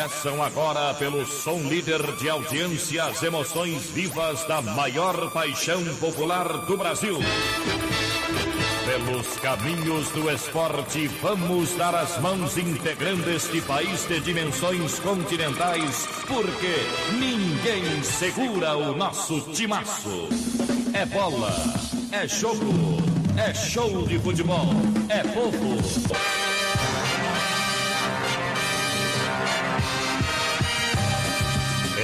Começam agora pelo som líder de audiência as emoções vivas da maior paixão popular do Brasil. Pelos caminhos do esporte, vamos dar as mãos integrando este país de dimensões continentais, porque ninguém segura o nosso timaço. É bola, é jogo, é show de futebol, é povo.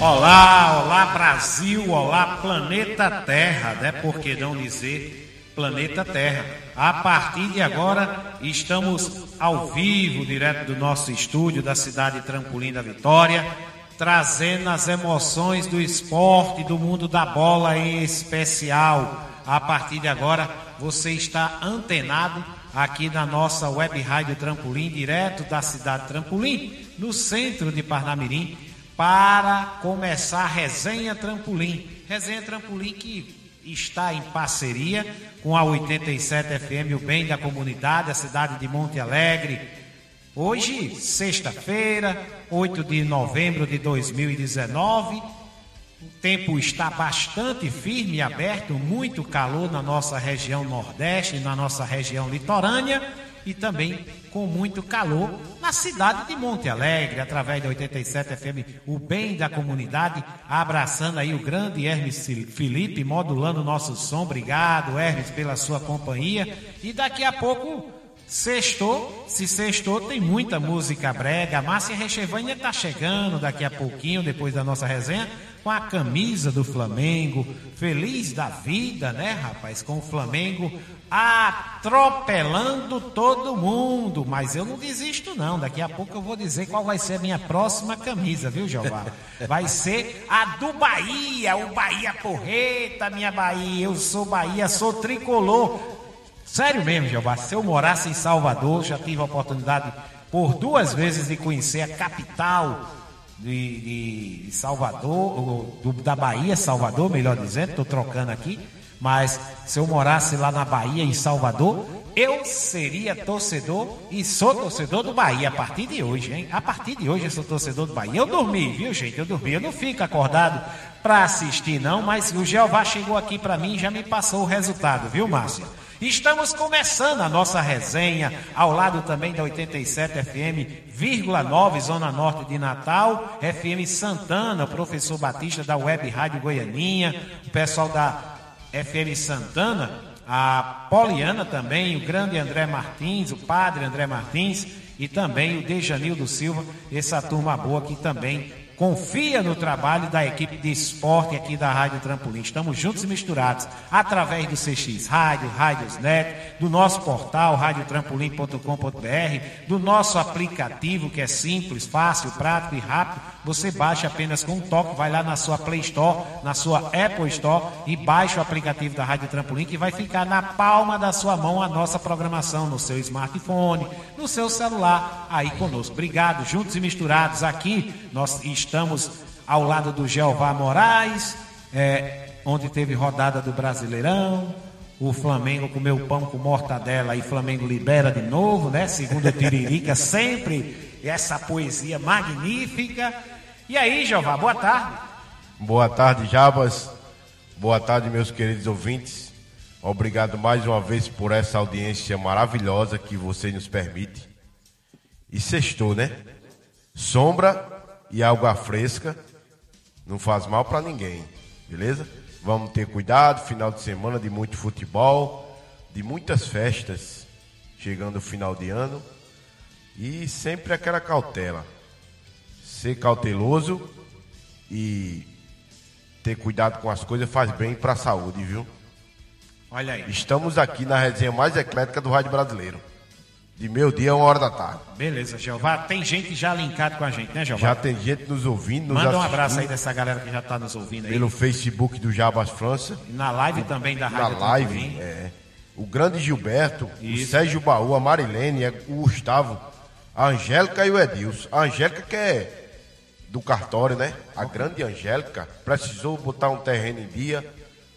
Olá, olá Brasil, olá planeta Terra, né? Por que não dizer planeta Terra? A partir de agora estamos ao vivo, direto do nosso estúdio da cidade Trampolim da Vitória, trazendo as emoções do esporte, do mundo da bola em especial. A partir de agora você está antenado aqui na nossa web rádio Trampolim, direto da cidade Trampolim, no centro de Parnamirim para começar a Resenha Trampolim. Resenha Trampolim que está em parceria com a 87 FM, o bem da comunidade, a cidade de Monte Alegre. Hoje, sexta-feira, 8 de novembro de 2019. O tempo está bastante firme e aberto, muito calor na nossa região Nordeste, na nossa região litorânea e também com muito calor na cidade de Monte Alegre, através da 87 FM, o bem da comunidade, abraçando aí o grande Hermes Felipe, modulando o nosso som. Obrigado, Hermes, pela sua companhia. E daqui a pouco, sextou, se sextou, tem muita música brega. A Márcia Rechevânia está chegando daqui a pouquinho, depois da nossa resenha, com a camisa do Flamengo, feliz da vida, né, rapaz? Com o Flamengo atropelando todo mundo. Mas eu não desisto, não. Daqui a pouco eu vou dizer qual vai ser a minha próxima camisa, viu, Jeová? Vai ser a do Bahia, o Bahia Porreta, minha Bahia. Eu sou Bahia, sou tricolor. Sério mesmo, Jeová. Se eu morasse em Salvador, já tive a oportunidade por duas vezes de conhecer a capital de, de Salvador, do, da Bahia, Salvador, melhor dizendo, estou trocando aqui. Mas se eu morasse lá na Bahia, em Salvador, eu seria torcedor e sou torcedor do Bahia a partir de hoje, hein? A partir de hoje eu sou torcedor do Bahia. Eu dormi, viu, gente? Eu dormi. Eu não fico acordado para assistir, não, mas o Jeová chegou aqui para mim e já me passou o resultado, viu, Márcio? Estamos começando a nossa resenha ao lado também da 87 FM, vírgula 9, Zona Norte de Natal, FM Santana, o professor Batista da Web Rádio Goianinha, o pessoal da FM Santana, a Poliana também, o grande André Martins, o padre André Martins e também o Dejanildo Silva, essa turma boa que também confia no trabalho da equipe de esporte aqui da Rádio Trampolim. Estamos juntos e misturados através do CX Rádio, Rádios Net, do nosso portal radiotrampolim.com.br, do nosso aplicativo que é simples, fácil, prático e rápido. Você baixa apenas com um toque, vai lá na sua Play Store, na sua Apple Store e baixa o aplicativo da Rádio Trampolim que vai ficar na palma da sua mão a nossa programação no seu smartphone, no seu celular, aí conosco. Obrigado, juntos e misturados aqui. Nós estamos ao lado do Jeová Moraes, é, onde teve rodada do Brasileirão. O Flamengo comeu pão com mortadela e Flamengo libera de novo, né? Segundo Tiririca, sempre essa poesia magnífica. E aí, Jeová, boa tarde. Boa tarde, Jabas. Boa tarde, meus queridos ouvintes. Obrigado mais uma vez por essa audiência maravilhosa que você nos permite. E sextou, né? Sombra e água fresca não faz mal para ninguém, beleza? Vamos ter cuidado, final de semana de muito futebol, de muitas festas, chegando o final de ano. E sempre aquela cautela. Ser cauteloso e ter cuidado com as coisas faz bem para a saúde, viu? Olha aí. Estamos aqui na resenha mais eclética do Rádio Brasileiro. De meio dia a uma hora da tarde. Beleza, Jeová. Tem gente já linkado com a gente, né, Jeová? Já tem gente nos ouvindo, nos Manda um abraço aí dessa galera que já tá nos ouvindo aí. pelo Facebook do Jabas França, E Na live também da na Rádio live. Trampolim. é, o grande Gilberto, o Isso. Sérgio Baú, a Marilene, é, o Gustavo, a Angélica e o Edilson. A Angélica que é do cartório, né? A grande Angélica precisou botar um terreno em dia,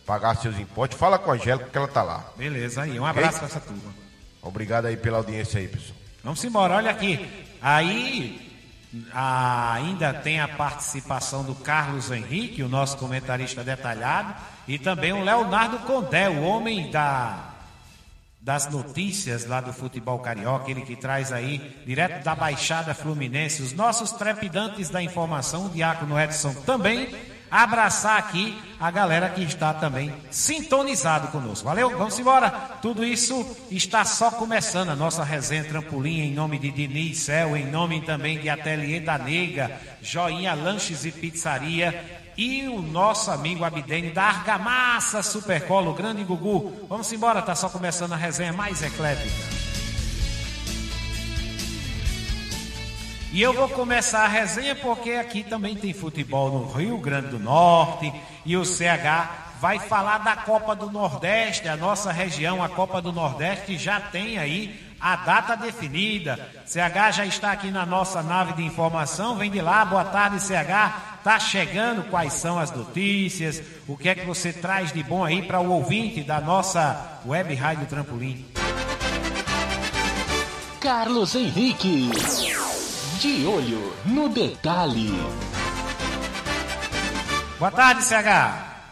pagar seus impostos. Fala com a Angélica que ela tá lá. Beleza aí. Um abraço pra essa turma. Obrigado aí pela audiência aí, pessoal. Vamos embora, olha aqui. Aí ainda tem a participação do Carlos Henrique, o nosso comentarista detalhado, e também o Leonardo Condé, o homem da das notícias lá do futebol carioca, ele que traz aí, direto da Baixada Fluminense, os nossos trepidantes da informação, o Diácono Edson também, abraçar aqui a galera que está também sintonizado conosco. Valeu? Vamos embora. Tudo isso está só começando a nossa resenha trampolim em nome de Diniz Cel, em nome também de Ateliê da Nega, Joinha Lanches e Pizzaria e o nosso amigo Abdene da Argamassa Supercolo, grande Gugu. Vamos embora, tá só começando a resenha mais eclética. E eu vou começar a resenha porque aqui também tem futebol no Rio Grande do Norte e o CH vai falar da Copa do Nordeste, a nossa região, a Copa do Nordeste já tem aí a data definida. CH já está aqui na nossa nave de informação, vem de lá, boa tarde CH. Tá chegando, quais são as notícias? O que é que você traz de bom aí para o ouvinte da nossa Web Rádio Trampolim? Carlos Henrique. De olho no detalhe. Boa tarde, CH.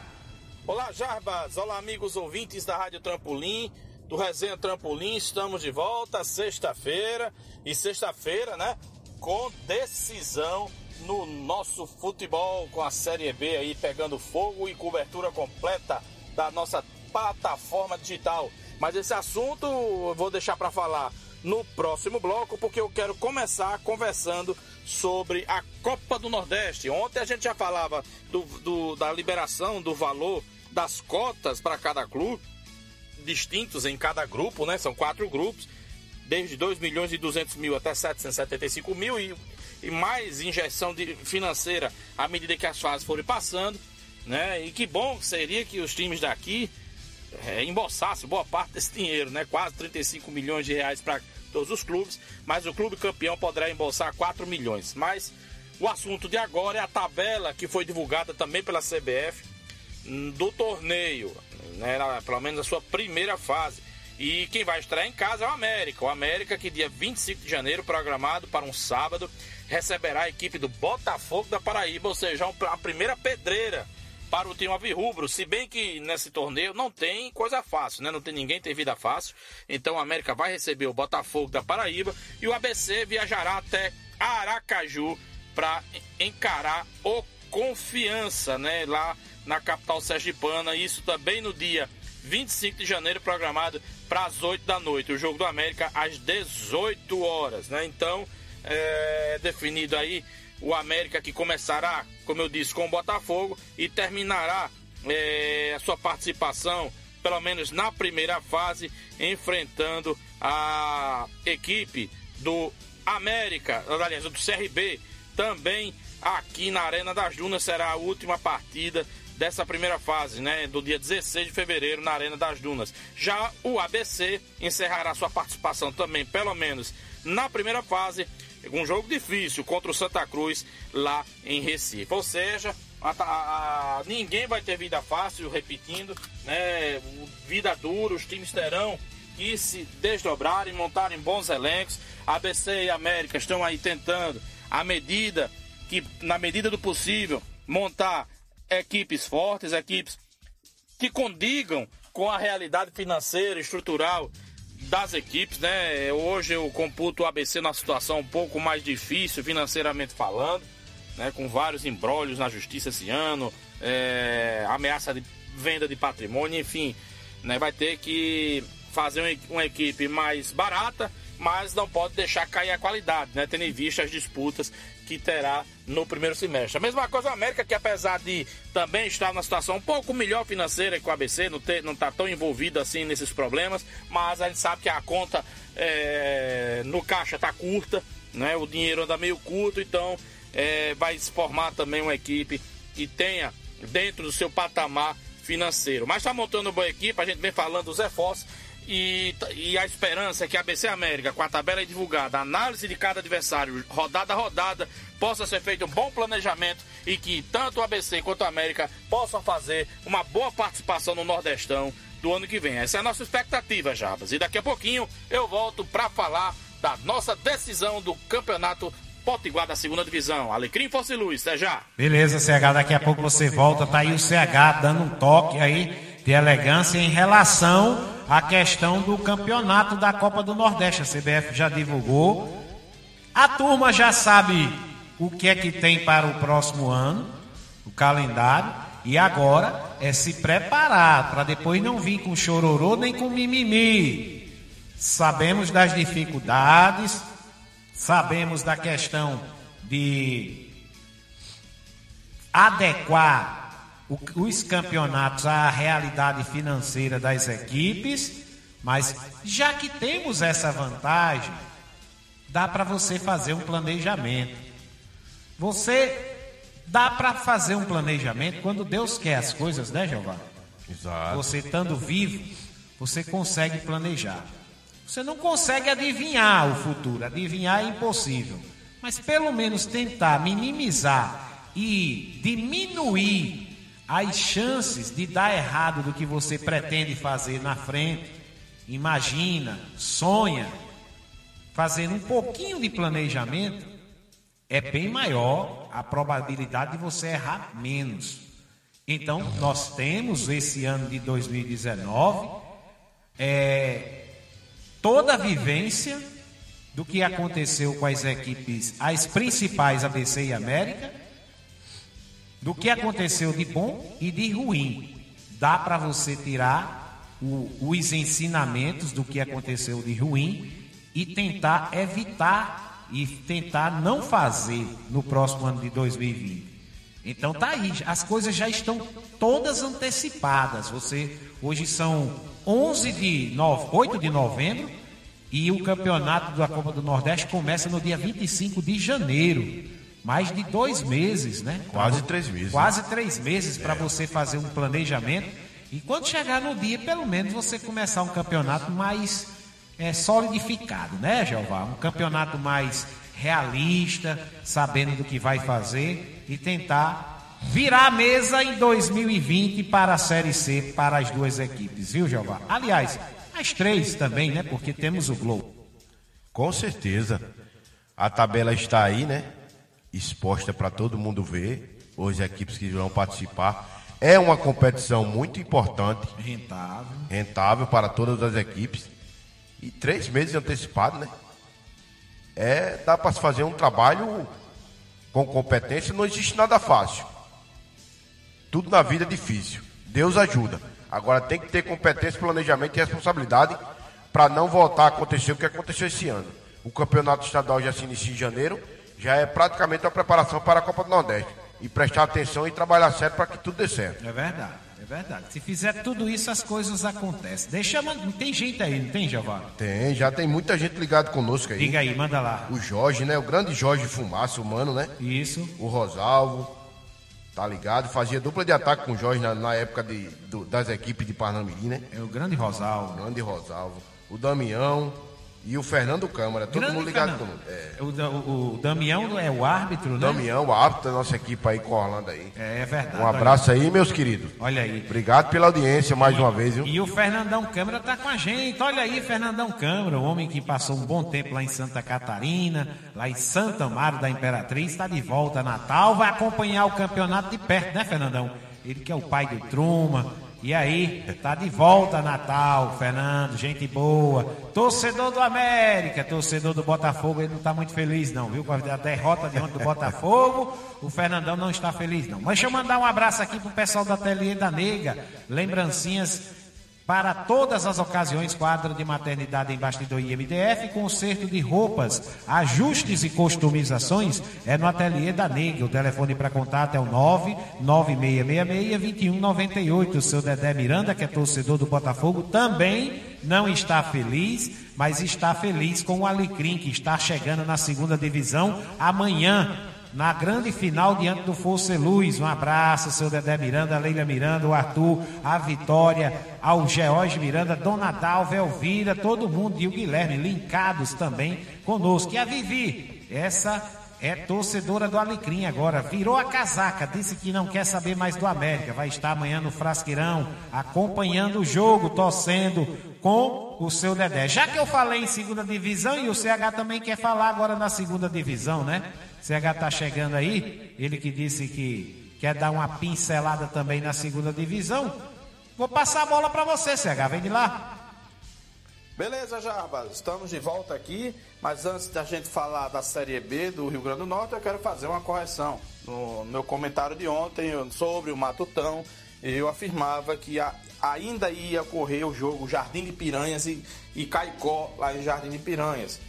Olá, Jarbas. Olá, amigos ouvintes da Rádio Trampolim, do Resenha Trampolim. Estamos de volta sexta-feira. E sexta-feira, né? Com decisão no nosso futebol, com a Série B aí pegando fogo e cobertura completa da nossa plataforma digital. Mas esse assunto eu vou deixar para falar no próximo bloco, porque eu quero começar conversando sobre a Copa do Nordeste. Ontem a gente já falava do, do- da liberação do valor das cotas para cada clube, distintos em cada grupo, né? São quatro grupos, desde 2 milhões e 200 mil até 775 mil e, e mais injeção de, financeira à medida que as fases forem passando, né? E que bom seria que os times daqui é, boa parte desse dinheiro, né? Quase 35 milhões de reais para todos os clubes, mas o clube campeão poderá embolsar 4 milhões. Mas o assunto de agora é a tabela que foi divulgada também pela CBF hum, do torneio, né? Pelo menos a sua primeira fase. E quem vai estrear em casa é o América. O América, que dia 25 de janeiro, programado para um sábado, receberá a equipe do Botafogo da Paraíba, ou seja, a primeira pedreira para o time alvirrubro, se bem que nesse torneio não tem coisa fácil, né? Não tem ninguém tem vida fácil. Então o América vai receber o Botafogo da Paraíba e o ABC viajará até Aracaju para encarar o Confiança, né? Lá na capital sergipana. Isso também no dia 25 de janeiro, programado para as 8 da noite. O jogo do América às 18 horas, né? Então, é definido aí o América que começará, como eu disse, com o Botafogo e terminará é, a sua participação, pelo menos na primeira fase, enfrentando a equipe do América, aliás, do CRB, também aqui na Arena das Dunas será a última partida dessa primeira fase, né, do dia 16 de fevereiro na Arena das Dunas. Já o ABC encerrará sua participação também, pelo menos na primeira fase, um jogo difícil contra o Santa Cruz lá em Recife. Ou seja, a- a- a- ninguém vai ter vida fácil, repetindo, né, vida dura, os times terão que se desdobrarem, montarem bons elencos. ABC e América estão aí tentando, à medida que, na medida do possível, montar equipes fortes, equipes que condigam com a realidade financeira estrutural das equipes, né? Hoje eu computo o ABC numa situação um pouco mais difícil financeiramente falando, né? Com vários embrólios na justiça esse ano, é, ameaça de venda de patrimônio, enfim, né? Vai ter que fazer uma equipe mais barata mas não pode deixar cair a qualidade, né? Tendo em vista as disputas que terá no primeiro semestre. A mesma coisa o América, que apesar de também estar numa situação um pouco melhor financeira que o ABC, não, ter, não tá tão envolvido assim nesses problemas, mas a gente sabe que a conta é, no caixa está curta, né? O dinheiro anda meio curto, então é, vai se formar também uma equipe que tenha dentro do seu patamar financeiro. Mas está montando uma boa equipe, a gente vem falando dos reforços e, e, a esperança é que a ABC América, com a tabela divulgada, a análise de cada adversário, rodada a rodada, possa ser feito um bom planejamento e que tanto o ABC quanto a América possam fazer uma boa participação no Nordestão do ano que vem. Essa é a nossa expectativa, Jabas. E daqui a pouquinho eu volto para falar da nossa decisão do Campeonato Potiguar da segunda divisão. Alecrim Fosse Luz, até já. Beleza, CH, daqui a pouco você volta. Tá aí o CH dando um toque aí de elegância em relação à questão do campeonato da Copa do Nordeste. A CBF já divulgou. A turma já sabe o que é que tem para o próximo ano, o calendário. E agora é se preparar para depois não vir com chororô nem com mimimi. Sabemos das dificuldades, sabemos da questão de adequar os campeonatos à realidade financeira das equipes, mas já que temos essa vantagem, dá para você fazer um planejamento. Você dá para fazer um planejamento quando Deus quer as coisas, né, Jeová? Exato. Você estando vivo, você consegue planejar. Você não consegue adivinhar o futuro, adivinhar é impossível. Mas pelo menos tentar minimizar e diminuir as chances de dar errado do que você pretende fazer na frente, imagina, sonha, fazendo um pouquinho de planejamento, é bem maior a probabilidade de você errar menos. Então, nós temos esse ano de 2019 é, toda a vivência do que aconteceu com as equipes, as principais ABC e América, do que aconteceu de bom e de ruim. Dá para você tirar o, os ensinamentos do que aconteceu de ruim e tentar evitar e tentar não fazer no próximo ano de 2020. Então tá aí, as coisas já estão todas antecipadas. Você hoje são 11 de 9, 8 de novembro e o campeonato da Copa do Nordeste começa no dia 25 de janeiro mais de dois meses, né? Quase três meses. Quase três meses para você fazer um planejamento. E quando chegar no dia, pelo menos você começar um campeonato mais é, solidificado, né, Jeová? Um campeonato mais realista, sabendo do que vai fazer e tentar virar a mesa em 2020 para a Série C para as duas equipes, viu, Jeová? Aliás, as três também, né? Porque temos o Globo. Com certeza. A tabela está aí, né? Exposta para todo mundo ver, hoje equipes que vão participar. É uma competição muito importante. Rentável. Rentável para todas as equipes. E três meses antecipado, né? É, dá para se fazer um trabalho com competência, não existe nada fácil. Tudo na vida é difícil. Deus ajuda. Agora tem que ter competência, planejamento e responsabilidade para não voltar a acontecer o que aconteceu esse ano. O campeonato estadual já se inicia em janeiro já é praticamente a preparação para a Copa do Nordeste. E prestar atenção e trabalhar certo para que tudo dê certo. É verdade, é verdade. Se fizer tudo isso, as coisas acontecem. Deixa, tem gente aí, não tem, Giovanni? Tem, já tem muita gente ligada conosco aí. Diga aí, manda lá. O Jorge, né? O grande Jorge Fumaça, humano, né? Isso. O Rosalvo, tá ligado? Fazia dupla de ataque com o Jorge na, na época de, do, das equipes de Parnamirim, né? É o grande Rosalvo. O grande Rosalvo. O Damião. E o Fernando Câmara, todo Grande mundo ligado com é. o, o, Damião é o árbitro, né? Damião, o árbitro da nossa equipe aí com Orlando aí. É, é verdade. Um abraço aí, meus queridos. Olha aí. Obrigado pela audiência mais uma vez, viu? E o Fernandão Câmara tá com a gente. Olha aí, Fernandão Câmara, o homem que passou um bom tempo lá em Santa Catarina, lá em Santa Amaro da Imperatriz, está de volta a Natal, vai acompanhar o campeonato de perto, né, Fernandão? Ele que é o pai do Truma e aí, tá de volta Natal, Fernando, gente boa. Torcedor do América, torcedor do Botafogo, ele não tá muito feliz não, viu? Com a derrota diante do Botafogo, o Fernandão não está feliz não. Mas deixa eu mandar um abraço aqui pro pessoal da Ateliê da Nega. Lembrancinhas para todas as ocasiões, quadro de maternidade em bastidor IMDF, conserto de roupas, ajustes e customizações é no ateliê da Nega. O telefone para contato é o 99666-2198. O seu Dedé Miranda, que é torcedor do Botafogo, também não está feliz, mas está feliz com o Alecrim, que está chegando na segunda divisão amanhã na grande final diante do Força Luz. Um abraço, seu Dedé Miranda, Leila Miranda, o Arthur, a Vitória, ao George Miranda, Dona Dalva, Elvira, todo mundo e o Guilherme linkados também conosco. E a Vivi, essa é torcedora do Alecrim agora, virou a casaca, disse que não quer saber mais do América, vai estar amanhã no Frasqueirão, acompanhando o jogo, torcendo com o seu Dedé. Já que eu falei em segunda divisão e o CH também quer falar agora na segunda divisão, né? CH está chegando aí, ele que disse que quer dar uma pincelada também na segunda divisão. Vou passar a bola para você, CH, vem de lá. Beleza, Jarbas, estamos de volta aqui, mas antes da gente falar da Série B do Rio Grande do Norte, eu quero fazer uma correção. No meu comentário de ontem sobre o Matutão, eu afirmava que a, ainda ia ocorrer o jogo Jardim de Piranhas e, e Caicó lá em Jardim de Piranhas.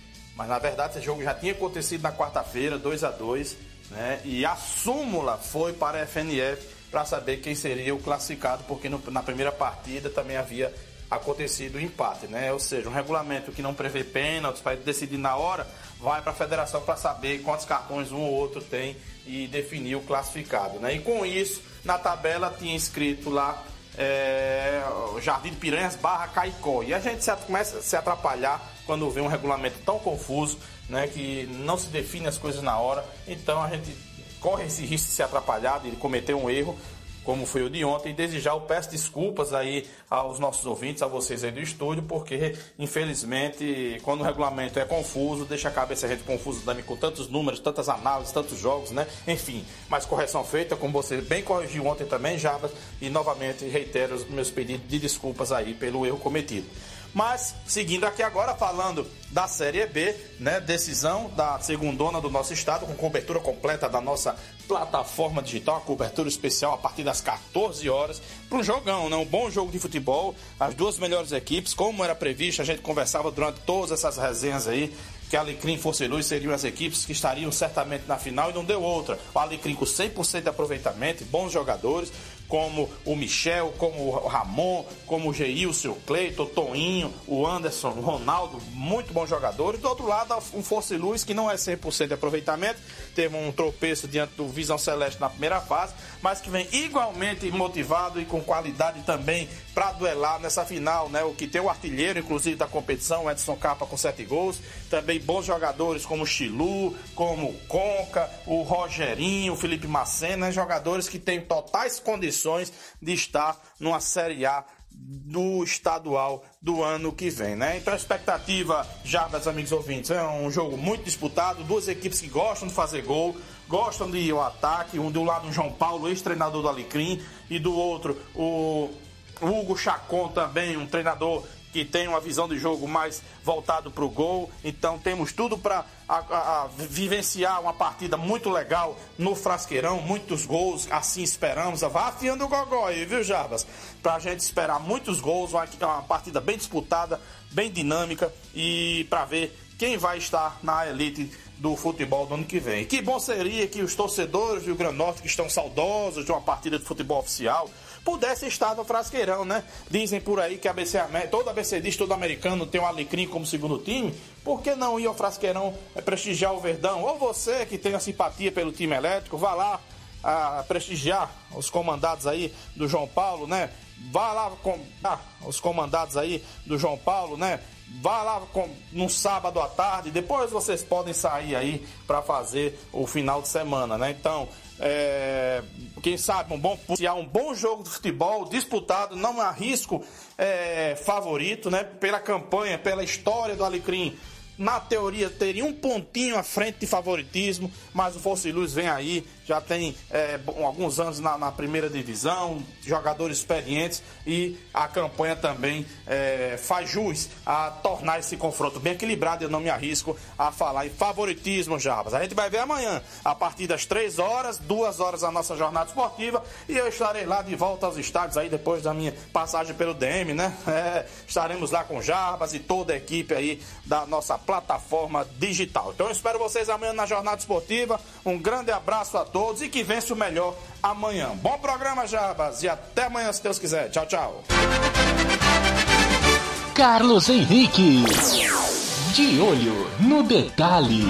Mas na verdade esse jogo já tinha acontecido na quarta-feira, 2 a 2 né? E a súmula foi para a FNF para saber quem seria o classificado, porque no, na primeira partida também havia acontecido o empate, né? Ou seja, um regulamento que não prevê pênaltis para decidir na hora, vai para a federação para saber quantos cartões um ou outro tem e definir o classificado, né? E com isso, na tabela tinha escrito lá é, Jardim de Piranhas barra Caicó. E a gente se, começa a se atrapalhar quando vê um regulamento tão confuso, né, que não se define as coisas na hora. Então a gente corre esse risco de se atrapalhar, de cometer um erro, como foi o de ontem. E desde já eu peço desculpas aí aos nossos ouvintes, a vocês aí do estúdio, porque infelizmente quando o regulamento é confuso, deixa a cabeça a gente confusa também com tantos números, tantas análises, tantos jogos, né? Enfim, mas correção feita, como você bem corrigiu ontem também, Jabas, e novamente reitero os meus pedidos de desculpas aí pelo erro cometido. Mas, seguindo aqui agora, falando da Série B, né? Decisão da segundona do nosso estado, com cobertura completa da nossa plataforma digital, a cobertura especial a partir das 14 horas, para um jogão, né? Um bom jogo de futebol, as duas melhores equipes, como era previsto, a gente conversava durante todas essas resenhas aí, que Alecrim e Força e Luz seriam as equipes que estariam certamente na final e não deu outra. O Alecrim com 100% de aproveitamento, bons jogadores, como o Michel, como o Ramon, como o Geilson, o Cleiton, o Toinho, o Anderson, o Ronaldo, muito bons jogadores. Do outro lado, um Força e Luz que não é 100% de aproveitamento, teve um tropeço diante do Visão Celeste na primeira fase, mas que vem igualmente motivado e com qualidade também para duelar nessa final, né? O que tem o artilheiro, inclusive, da competição, Edson Capa com sete gols, também bons jogadores como Chilu, como Conca, o Rogerinho, o Felipe Macena, né? jogadores que têm totais condições de estar numa Série A do estadual do ano que vem, né? Então a expectativa, já meus amigos ouvintes, é um jogo muito disputado, duas equipes que gostam de fazer gol, gostam de ir ao ataque, um do lado o João Paulo, ex-treinador do Alecrim, e do outro o Hugo Chacon também, um treinador que tem uma visão de jogo mais voltado para o gol. Então temos tudo para vivenciar uma partida muito legal no Frasqueirão, muitos gols, assim esperamos. Vá afiando o gogó aí, viu, Jarbas? Para a gente esperar muitos gols, uma, uma partida bem disputada, bem dinâmica e para ver quem vai estar na elite do futebol do ano que vem. Que bom seria que os torcedores do Rio Grande do Norte que estão saudosos de uma partida de futebol oficial pudesse estar no frasqueirão, né? Dizem por aí que a BC, todo ABCdista, todo americano tem o um Alecrim como segundo time. Por que não ir ao frasqueirão é, prestigiar o Verdão? Ou você que tem a simpatia pelo time elétrico, vá lá a prestigiar os comandados aí do João Paulo, né? Vá lá com ah, os comandados aí do João Paulo, né? Vá lá com, no sábado à tarde, depois vocês podem sair aí para fazer o final de semana, né? Então, é, quem sabe um bom um bom jogo de futebol disputado, não há risco é, favorito, né? Pela campanha, pela história do Alecrim na teoria teria um pontinho à frente de favoritismo, mas o Força e Luz vem aí, já tem é, alguns anos na, na, primeira divisão, jogadores experientes e a campanha também é, faz jus a tornar esse confronto bem equilibrado. Eu não me arrisco a falar em favoritismo, Jabas. A gente vai ver amanhã, a partir das 3 horas, 2 horas a nossa jornada esportiva e eu estarei lá de volta aos estádios aí depois da minha passagem pelo DM, né? É, estaremos lá com Jabas e toda a equipe aí da nossa plataforma digital. Então eu espero vocês amanhã na jornada esportiva. Um grande abraço a todos e que vença o melhor amanhã. Bom programa, Jabas, e até amanhã, se Deus quiser. Tchau, tchau. Carlos Henrique. De olho no detalhe.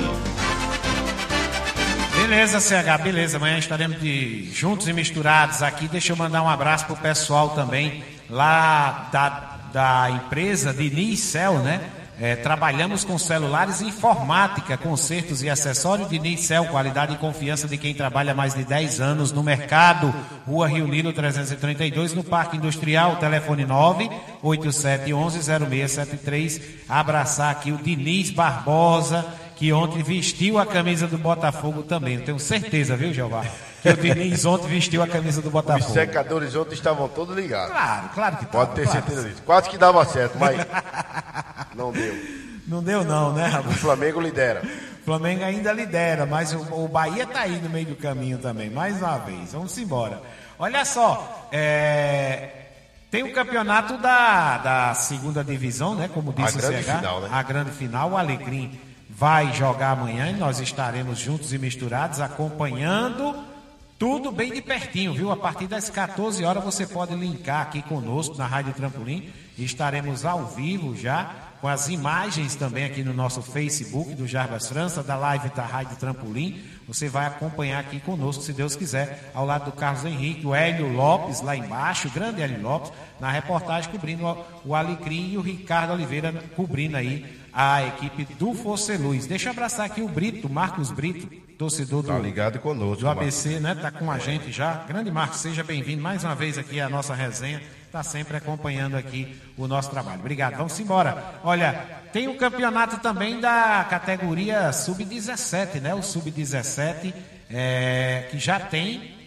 Beleza, CH, beleza. Amanhã estaremos de juntos e misturados aqui. Deixa eu mandar um abraço pro pessoal também lá da, da empresa de Nicel, né? É, trabalhamos com celulares e informática, consertos e acessórios de Nicel, qualidade e confiança de quem trabalha mais de 10 anos no mercado. Rua Rio Nilo 332, no Parque Industrial, telefone 987110673. Abraçar aqui o Diniz Barbosa, que ontem vestiu a camisa do Botafogo também. Eu tenho certeza, viu, Jeová? Que o Diniz ontem vestiu a camisa do Botafogo. Os secadores ontem estavam todos ligados. Claro, claro que Pode tava, ter claro. certeza disso. Quase que dava certo, mas não deu. Não deu não, né, O? Flamengo lidera. O Flamengo ainda lidera, mas o, o Bahia tá aí no meio do caminho também, mais uma vez. Vamos embora. Olha só, é, tem o campeonato da, da segunda divisão, né? Como disse A grande o CH, final, né? a grande final. O Alecrim vai jogar amanhã e nós estaremos juntos e misturados acompanhando tudo bem de pertinho, viu? A partir das 14 horas você pode linkar aqui conosco na Rádio Trampolim. Estaremos ao vivo já, com as imagens também aqui no nosso Facebook do Jarbas França, da live da Rádio Trampolim. Você vai acompanhar aqui conosco, se Deus quiser, ao lado do Carlos Henrique, o Hélio Lopes lá embaixo, o grande Hélio Lopes, na reportagem cobrindo o- Alecrim e o Ricardo Oliveira cobrindo aí a equipe do Fosse Luz. Deixa eu abraçar aqui o Brito, Marcos Brito, torcedor do, Tá ligado conosco. do Marcos. ABC, né? Tá com a gente já. Grande Marcos, seja bem-vindo mais uma vez aqui à nossa resenha. Tá sempre acompanhando aqui o nosso trabalho. Obrigado. Vamos embora. Olha, tem o campeonato também da categoria sub-17, né? O sub-17 é, que já tem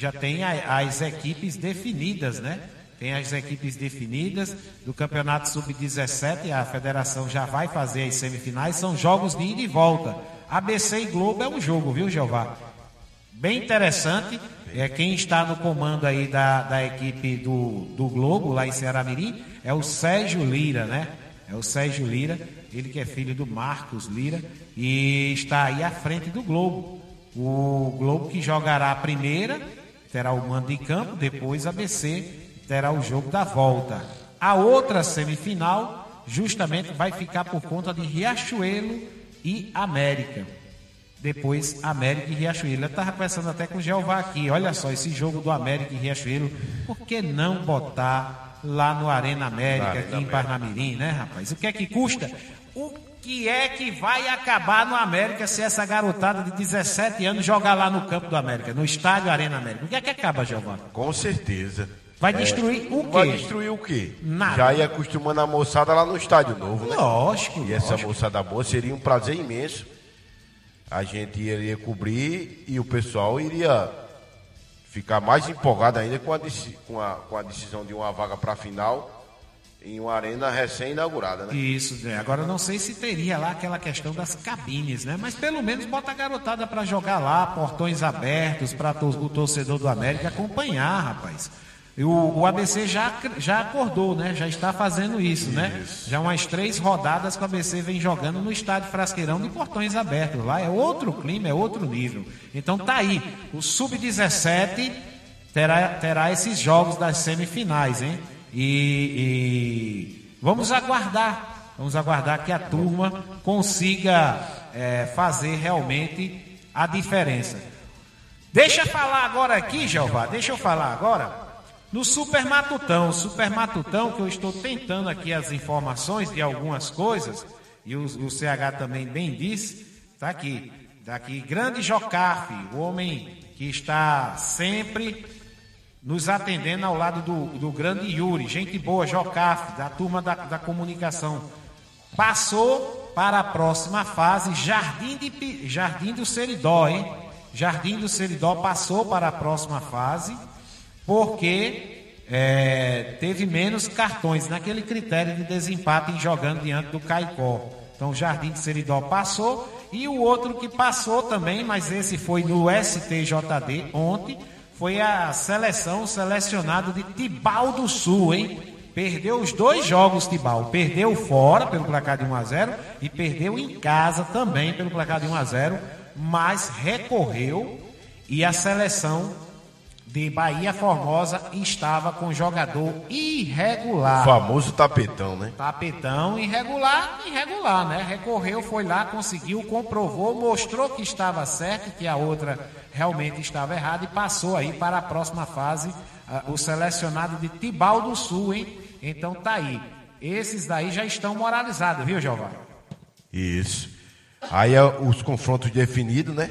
já tem as equipes definidas, né? Tem as equipes definidas do Campeonato Sub-17, a federação já vai fazer as semifinais, são jogos de ida e volta. ABC e Globo é um jogo, viu, Jeová? Bem interessante. É, quem está no comando aí da, da equipe do, do Globo, lá em Ceará Mirim, é o Sérgio Lira, né? É o Sérgio Lira, ele que é filho do Marcos Lira, e está aí à frente do Globo. O Globo que jogará a primeira, terá o mando de campo, depois a ABC terá o jogo da volta. A outra semifinal, justamente, vai ficar por conta de Riachuelo e América. Depois, América e Riachuelo. Eu estava conversando até com o Jeová aqui. Olha só, esse jogo do América e Riachuelo, por que não botar lá no Arena América, aqui em. Parnamirim, né, rapaz? O que é que custa? O que é que vai acabar no América se essa garotada de 17 anos jogar lá no campo do América, no estádio Arena América? O que é que acaba, Jeová? Com certeza. Vai destruir o quê? Vai destruir o quê? Nada. Já ia acostumando a moçada lá no estádio novo, né? Lógico, E essa lógico. moçada boa seria um prazer imenso. A gente iria cobrir e o pessoal iria ficar mais empolgado ainda com a, com a, com a decisão de uma vaga para a final em uma arena recém-inaugurada, né? Isso, né? Agora não sei se teria lá aquela questão das cabines, né? Mas pelo menos bota a garotada pra jogar lá, portões abertos para o torcedor do América acompanhar, rapaz. E o, o ABC já, já acordou, né? Já está fazendo isso, né? Já umas três rodadas que o ABC vem jogando no estádio Frasqueirão de portões abertos. Lá é outro clima, é outro nível. Então tá aí. O Sub-17 terá, terá esses jogos das semifinais, hein? E, e vamos aguardar, vamos aguardar que a turma consiga é, fazer realmente a diferença. Deixa eu falar agora aqui, Jeová, deixa eu falar agora no Super Matutão. Super Matutão, que eu estou tentando aqui as informações de algumas coisas, e o, o CH também bem disse, tá aqui, tá aqui, grande Jocafe, o homem que está sempre nos atendendo ao lado do, do grande Yuri, gente boa, Jocafe, da turma da, da comunicação. Passou para a próxima fase Jardim, de, Jardim do Seridó, hein? Jardim do Seridó passou para a próxima fase porque é, teve menos cartões naquele critério de desempate em jogando diante do Caicó. Então, o Jardim do Seridó passou e o outro que passou também, mas esse foi no STJD ontem, foi a seleção selecionado de Tibau do Sul, hein? Perdeu os dois jogos, Tibau. Perdeu fora pelo placar de 1 a 0 e perdeu em casa também pelo placar de 1 a 0, mas recorreu e a seleção de Bahia Formosa estava com jogador irregular. O famoso tapetão, né? Tapetão irregular, irregular, né? Recorreu, foi lá, conseguiu, comprovou, mostrou que estava certo, que a outra realmente estava errada e passou aí para a próxima fase uh, o selecionado de Tibau do Sul, hein? Então tá aí. Esses daí já estão moralizados, viu, Giovanni? Isso. Aí é os confrontos definidos, né?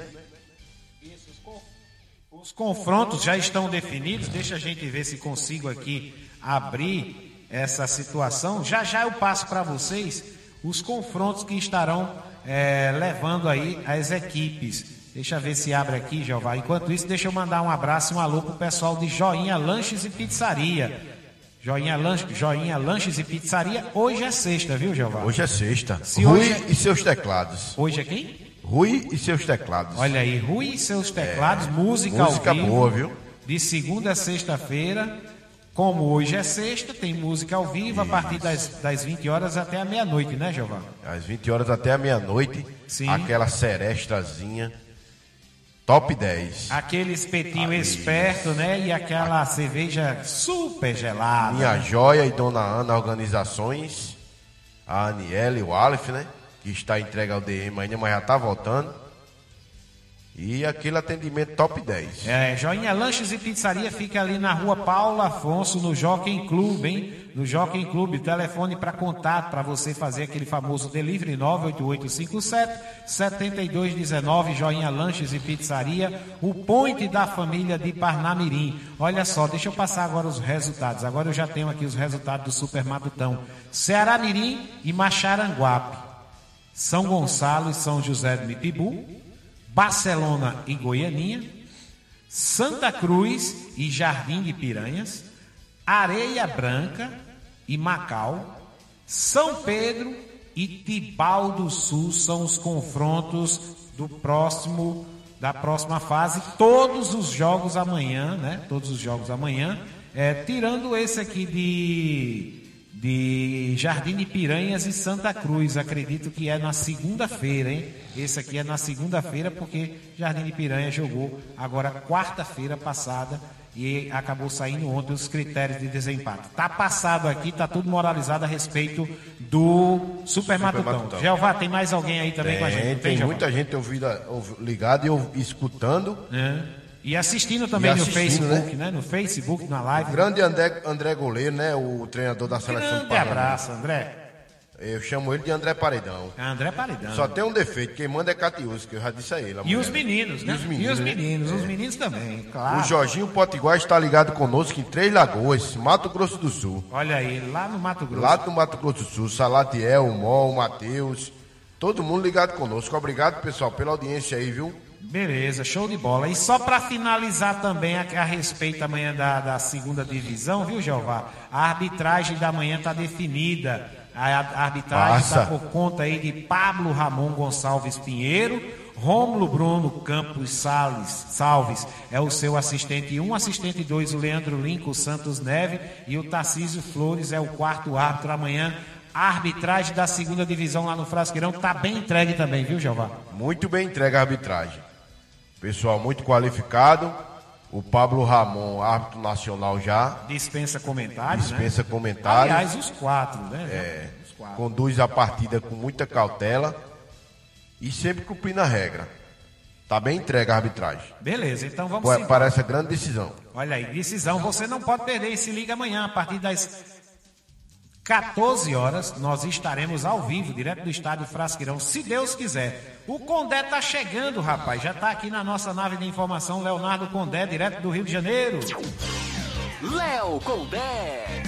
Os confrontos já estão definidos. Deixa a gente ver se consigo aqui abrir essa situação. Já já eu passo para vocês os confrontos que estarão é, levando aí as equipes. Deixa eu ver se abre aqui, Jeová. Enquanto isso, deixa eu mandar um abraço e um alô pro pessoal de Joinha Lanches e Pizzaria. Joinha, Lanche, Joinha Lanches e Pizzaria. Hoje é sexta, viu, Jeová? Hoje é sexta. Se Rui hoje é- e seus teclados. Hoje é quem? Rui e seus teclados. Olha aí, Rui e seus teclados, música, É, música ao vivo, boa, viu? De segunda a sexta-feira. Como hoje é sexta, tem música ao vivo a partir das, das 20 horas até a meia-noite, né, Giovanni? Às 20 horas até a meia-noite. Sim. Aquela serestrazinha. Top 10. Aquele espetinho Aí. esperto, né? E aquela cerveja super gelada. Minha joia e Dona Ana Organizações. A Aniele e o Aleph, né? Que está entregue ao DM ainda, mas já tá voltando. E aquele atendimento top 10. É, Joinha Lanches e Pizzaria fica ali na rua Paulo Afonso, no Jockey Club, hein? No Jockey Club, telefone para contato, para você fazer aquele famoso delivery 98857-7219, Joinha Lanches e Pizzaria, o point da família de Parnamirim. Olha só, deixa eu passar agora os resultados. Agora eu já tenho aqui os resultados do Super Matutão. Ceará Mirim e Macharanguape. São Gonçalo e São José do Mipibu. Barcelona e Goianinha, Santa Cruz e Jardim de Piranhas, Areia Branca e Macau, São Pedro e Tibau do Sul são os confrontos do próximo da próxima fase. Todos os jogos amanhã, né? Todos os jogos amanhã, é, tirando esse aqui de de Jardim de Piranhas e Santa Cruz. Acredito que é na segunda-feira, hein? Esse aqui é na segunda-feira, porque Jardim de Piranha jogou agora quarta-feira passada e acabou saindo ontem os critérios de desempate. Tá passado aqui, tá tudo moralizado a respeito do Super, Matutão. Matutão. Jeová, tem mais alguém aí também com a gente? Tem, tem muita gente ouvida, ouv- ligada e escutando. É. E assistindo também E no assistindo, Facebook, né? No Facebook, na live. Grande André, André Goleiro, né? O treinador da seleção Grande do Paraná. abraço, André. Eu chamo ele de André Paredão. André Paredão. Só tem um defeito, quem manda é Catiús, que eu já disse a ele. E amanhã. os meninos, né? E os meninos, né? meninos, os meninos também, claro. O Jorginho Potiguar está ligado conosco em Três Lagoas, Mato Grosso do Sul. Olha aí, lá no Mato Grosso. Lá do Mato Grosso do Sul, Salatiel, o Mol, o Matheus, todo mundo ligado conosco. Obrigado, pessoal, pela audiência aí, viu? Beleza, show de bola. E só para finalizar também a, a respeito amanhã da, da segunda divisão, viu, Jeová? A arbitragem da manhã está definida. A, a arbitragem está por conta aí de Pablo Ramon Gonçalves Pinheiro, Rômulo Bruno Campos Salles, Salves é o seu assistente 1, um, assistente 2, o Leandro Lincoln Santos Neve e o Tarcísio Flores é o quarto árbitro amanhã. A arbitragem da segunda divisão lá no Frasqueirão tá bem entregue também, viu, Jeová? Muito bem entregue a arbitragem. Pessoal muito qualificado. O Pablo Ramon, árbitro nacional já, Dispensa comentários, dispensa né? comentários. Aliás, os quatro, né? É, Os quatro. conduz a partida com muita cautela e sempre cumprindo a regra. Tá bem entregue a arbitragem. Beleza, então vamos. Para essa grande decisão. Olha aí, decisão, você não pode perder. Se liga amanhã, a partir das 14 horas, nós estaremos ao vivo, direto do estádio Frasqueirão, se Deus quiser. O Condé tá chegando, rapaz. Já tá aqui na nossa nave de informação, Leonardo Condé, direto do Rio de Janeiro. Léo Condé.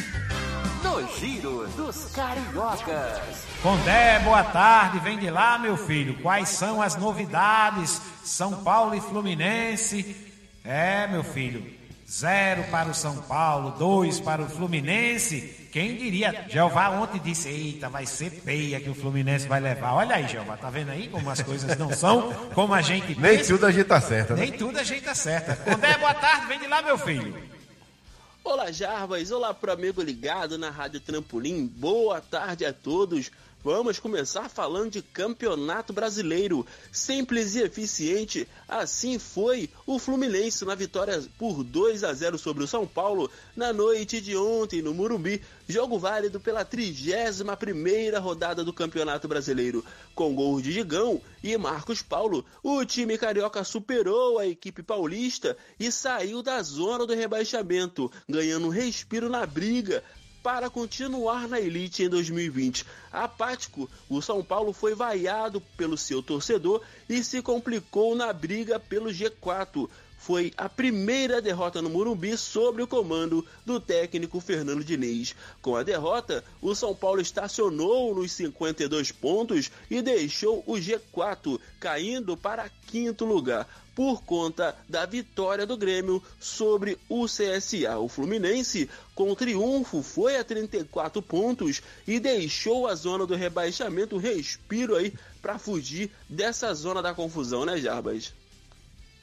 no Giro dos Cariocas. Condé, boa tarde, vem de lá, meu filho. Quais são as novidades? São Paulo e Fluminense. É, meu filho. Zero para o São Paulo, dois para o Fluminense. Quem diria? Jeová ontem disse: Eita, vai ser peia que o Fluminense vai levar. Olha aí, Jeová, tá vendo aí como as coisas não são como a gente Nem pensa? tudo a gente acerta, né? Nem tudo a gente acerta. Condé, boa tarde, vem de lá, meu filho. Olá, Jarbas. Olá pro amigo ligado na Rádio Trampolim. Boa tarde a todos. Vamos começar falando de Campeonato Brasileiro. Simples e eficiente. Assim foi o Fluminense na vitória por 2 a 0 sobre o São Paulo na noite de ontem no Murumbi. Jogo válido pela 31ª rodada do Campeonato Brasileiro. Com gols de Digão e Marcos Paulo, o time carioca superou a equipe paulista e saiu da zona do rebaixamento, ganhando um respiro na briga para continuar na elite em 2020. Apático, o São Paulo foi vaiado pelo seu torcedor e se complicou na briga pelo G4. Foi a primeira derrota no Morumbi sobre o comando do técnico Fernando Diniz. Com a derrota, o São Paulo estacionou nos 52 pontos e deixou o G4, caindo para quinto lugar por conta da vitória do Grêmio sobre o CSA. O Fluminense, com triunfo, foi a 34 pontos e deixou a zona do rebaixamento respiro aí para fugir dessa zona da confusão, né, Jarbas?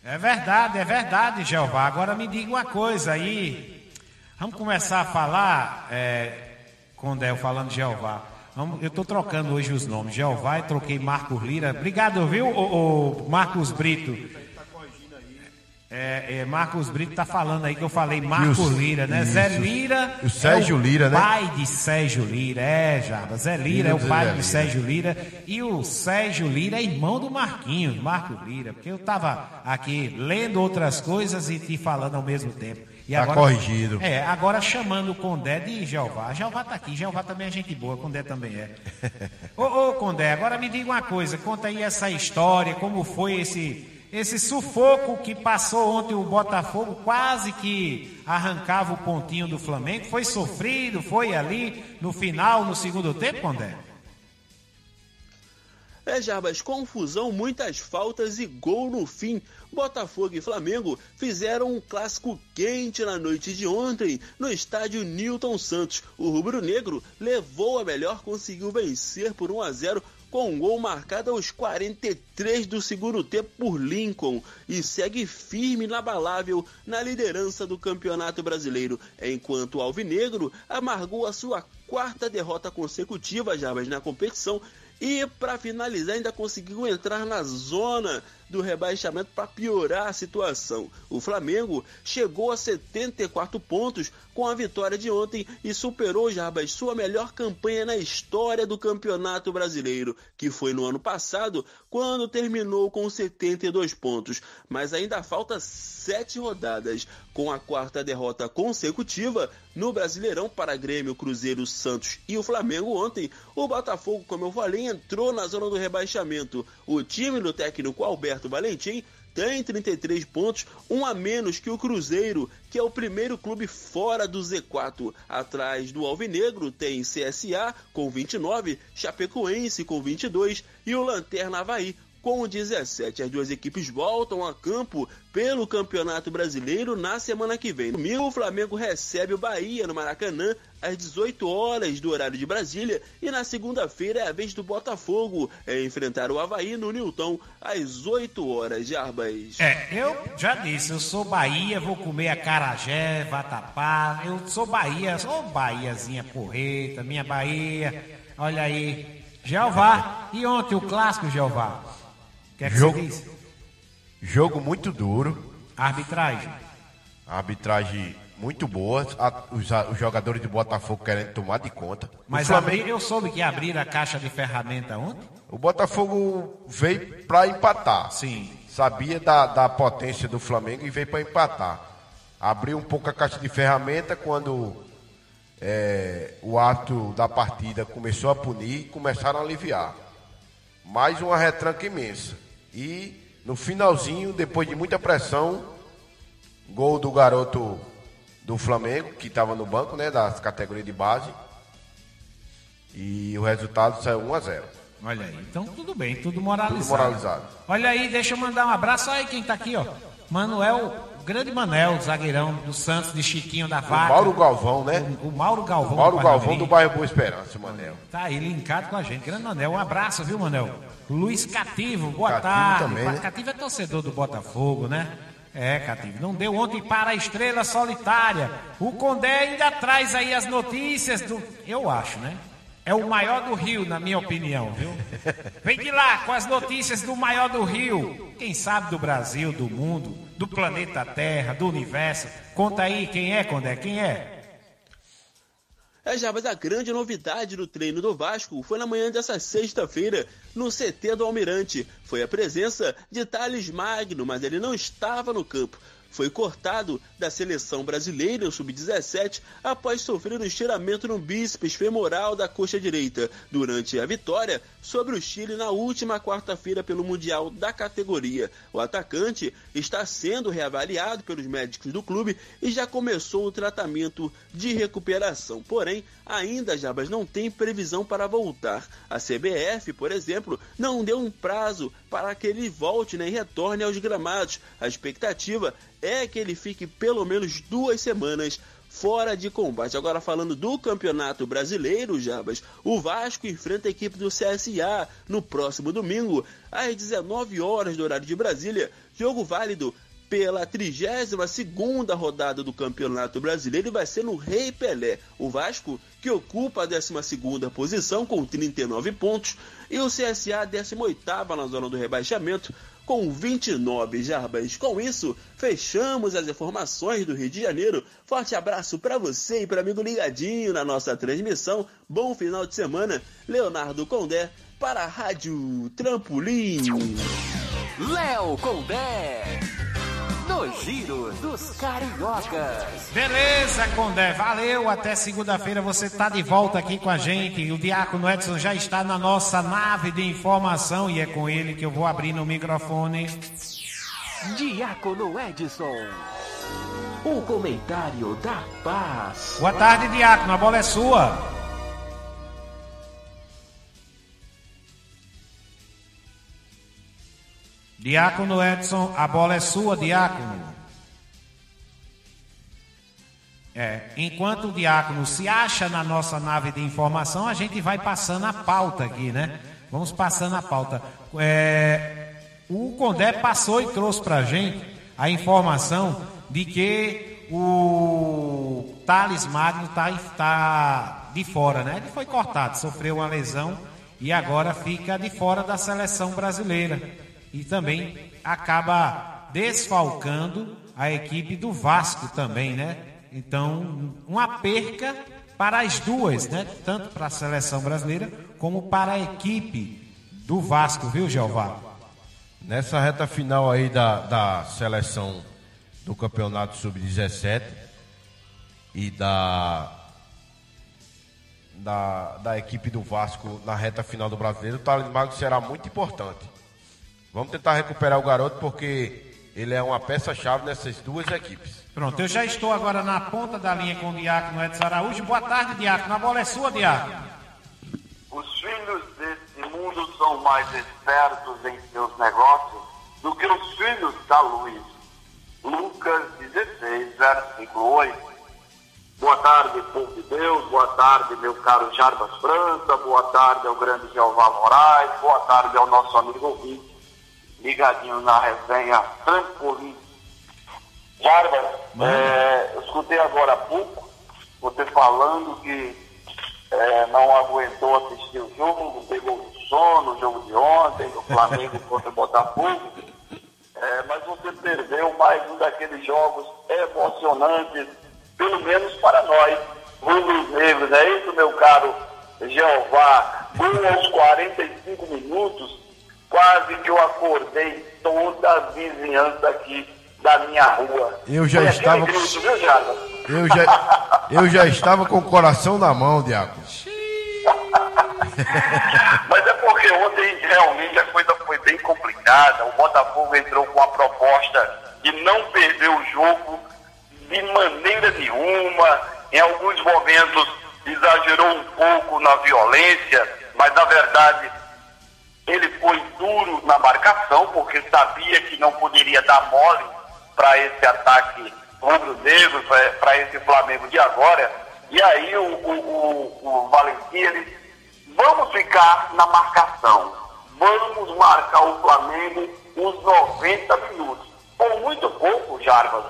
É verdade, é verdade, Jeová. Agora me diga uma coisa aí. Vamos começar a falar, é, Condel falando Jeová. Vamos, eu estou trocando hoje os nomes. Jeová e troquei Marcos Lira. Obrigado, viu, ô, Marcos Brito? É, é, Marcos Brito tá falando aí que eu falei Marcos Lira, né? isso. Zé Lira. O Sérgio é o Lira, né? Pai de Sérgio Lira, é, Jaba. Zé Lira é o pai Zé de Lira. Sérgio Lira. E o Sérgio Lira é irmão do Marquinhos, Marcos Lira. Porque eu tava aqui lendo outras coisas e te falando ao mesmo tempo. E Tá corrigido. É, agora chamando o Condé de Jeová. Jeová tá aqui, Jeová também é gente boa, Condé também é. ô, ô, Condé, agora me diga uma coisa, conta aí essa história, como foi esse, esse sufoco que passou ontem o Botafogo, quase que arrancava o pontinho do Flamengo. Foi sofrido, foi ali no final, no segundo tempo, Condé? É, Jarbas, confusão, muitas faltas e gol no fim. Botafogo e Flamengo fizeram um clássico quente na noite de ontem no estádio Newton Santos. O rubro-negro levou a melhor, conseguiu vencer por 1 a 0 com um gol marcado aos 43 do segundo tempo por Lincoln e segue firme e inabalável na liderança do Campeonato Brasileiro, enquanto o Alvinegro amargou a sua quarta derrota consecutiva, Jarbas, na competição e para finalizar, ainda conseguiu entrar na zona do rebaixamento para piorar a situação. O Flamengo chegou a 74 pontos com a vitória de ontem e superou Jarbas sua melhor campanha na história do Campeonato Brasileiro, que foi no ano passado, quando terminou com 72 pontos. Mas ainda falta sete rodadas, com a quarta derrota consecutiva no Brasileirão para Grêmio, Cruzeiro, Santos e o Flamengo ontem. O Botafogo, como eu falei, entrou na zona do rebaixamento. O time do técnico Alberto Valentim tem 33 pontos, um a menos que o Cruzeiro, que é o primeiro clube fora do Z4. Atrás do Alvinegro tem CSA com 29, Chapecoense com 22 e o Lanterna Havaí com 17. As duas equipes voltam a campo pelo Campeonato Brasileiro na semana que vem. No domingo, o Flamengo recebe o Bahia no Maracanã às 18 horas do horário de Brasília e na segunda-feira é a vez do Botafogo é enfrentar o Havaí no Newton às 8 horas de Arbas. É, eu já disse, eu sou Bahia, vou comer acarajé, vatapá. Eu sou Bahia, sou Bahiazinha porreta, minha Bahia. Olha aí. Jeová, e ontem o clássico, Jeová? Que Jogo. Jogo muito duro, Arbitragem. arbitragem muito boa, os, os jogadores do Botafogo querendo tomar de conta. Mas Flamengo, abri- eu soube que abriram a caixa de ferramenta ontem. o Botafogo veio para empatar. Sim. Sabia da, da potência do Flamengo e veio para empatar. Abriu um pouco a caixa de ferramenta quando é, o ato da partida começou a punir e começaram a aliviar. Mais uma retranca imensa. E no finalzinho, depois de muita pressão, gol do garoto do Flamengo, que estava no banco, né, das categorias de base, E o resultado saiu 1 a 0 Olha aí, então tudo bem, tudo moralizado. Tudo moralizado. Olha aí, deixa eu mandar um abraço. Olha aí quem tá aqui, ó. Manuel, grande Manel, zagueirão do Santos, de Chiquinho da O Vaca. Mauro Galvão, né? O, o Mauro Galvão. O Mauro do Galvão do bairro Boa Esperança, Manel. Tá aí linkado com a gente. Grande Manel, um abraço, viu, Manel? Luiz Cativo, boa Cativo tarde. também, né? Cativo é torcedor do Botafogo, né? É, Cativo. Não deu ontem para a estrela solitária. O Condé ainda traz aí as notícias do. Eu acho, né? É o maior do Rio, na minha opinião, viu? Vem de lá com as notícias do maior do Rio. Quem sabe do Brasil, do mundo, do planeta Terra, do universo. Conta aí quem é, Condé, quem é? É, já, mas a grande novidade do treino do Vasco foi na manhã dessa sexta-feira, no CT do Almirante. Foi a presença de Thales Magno, mas ele não estava no campo. Foi cortado da seleção brasileira, o sub-17, após sofrer um estiramento no bíceps femoral da coxa direita, durante a vitória sobre o Chile na última quarta-feira pelo Mundial da categoria. O atacante está sendo reavaliado pelos médicos do clube e já começou o tratamento de recuperação. Porém, ainda Jabas não tem previsão para voltar. A CBF, por exemplo, não deu um prazo para que ele volte né, retorne aos gramados. A expectativa é que ele fique pelo menos duas semanas fora de combate. Agora falando do Campeonato Brasileiro, Jabas, o Vasco enfrenta a equipe do CSA no próximo domingo, às 19 horas do horário de Brasília. Jogo válido pela 32ª rodada do Campeonato Brasileiro e vai ser no Rei Pelé. O Vasco, que ocupa a 12ª posição com 39 pontos, e o CSA a 18ª na zona do rebaixamento com 29 jarbas. Com isso, fechamos as informações do Rio de Janeiro. Forte abraço para você e para amigo ligadinho na nossa transmissão. Bom final de semana. Leonardo Condé para a Rádio Trampolim. Léo Condé. No Giro dos Cariocas. Beleza, Condé, valeu. Até segunda-feira você tá de volta aqui com a gente. O Diácono Edson já está na nossa nave de informação e é com ele que eu vou abrir no microfone. Diácono Edson. O comentário da paz. Boa tarde, Diácono, a bola é sua. Diácono Edson, a bola é sua, Diácono. É, enquanto o diácono se acha na nossa nave de informação, a gente vai passando a pauta aqui, né? Vamos passando a pauta. É, o Condé passou e trouxe pra gente a informação de que o Thales Magno tá, tá de fora, né? Ele foi cortado, sofreu uma lesão e agora fica de fora da seleção brasileira. E também acaba desfalcando a equipe do Vasco também, né? Então, uma perca para as duas, né? Tanto para a seleção brasileira como para a equipe do Vasco, viu, Jeová? Nessa reta final aí da, da seleção do Campeonato Sub-17 e da, da, da equipe do Vasco na reta final do Brasileiro, o Magno será muito importante. Vamos tentar recuperar o garoto porque ele é uma peça-chave nessas duas equipes. Pronto, eu já estou agora na ponta da linha com o Diácono Edson Araújo. Boa tarde, Diácono. A bola é sua, Diácono. Os filhos desse mundo são mais espertos em seus negócios do que os filhos da luz. Lucas 16, versículo 8. Boa tarde, povo de Deus. Boa tarde, meu caro Jarbas França. Boa tarde ao grande Jeová Moraes. Boa tarde ao nosso amigo ouvinte, ligadinho na resenha Trampolim. Jarbas, é, eu escutei agora há pouco você falando que é, não aguentou assistir o jogo, pegou no sono, o jogo de ontem, do Flamengo contra o Botafogo. É, mas você perdeu mais um daqueles jogos emocionantes, pelo menos para nós, rubros negros. É isso, meu caro Jeová? Um aos 45 minutos, quase que eu acordei toda a vizinhança aqui da minha rua. Eu já estava- aquele grito, viu? Eu já, eu já estava com o coração na mão, Diácono. Mas é porque ontem realmente a coisa foi bem complicada. O Botafogo entrou com a proposta de não perder o jogo de maneira nenhuma. Em alguns momentos exagerou um pouco na violência, mas na verdade ele foi duro na marcação, porque sabia que não poderia dar mole para esse ataque rubro-negro, para esse Flamengo de agora. E aí o, o, o, o Valentim, ele, vamos ficar na marcação, vamos marcar o Flamengo uns 90 minutos. Ou muito pouco, Jarbas,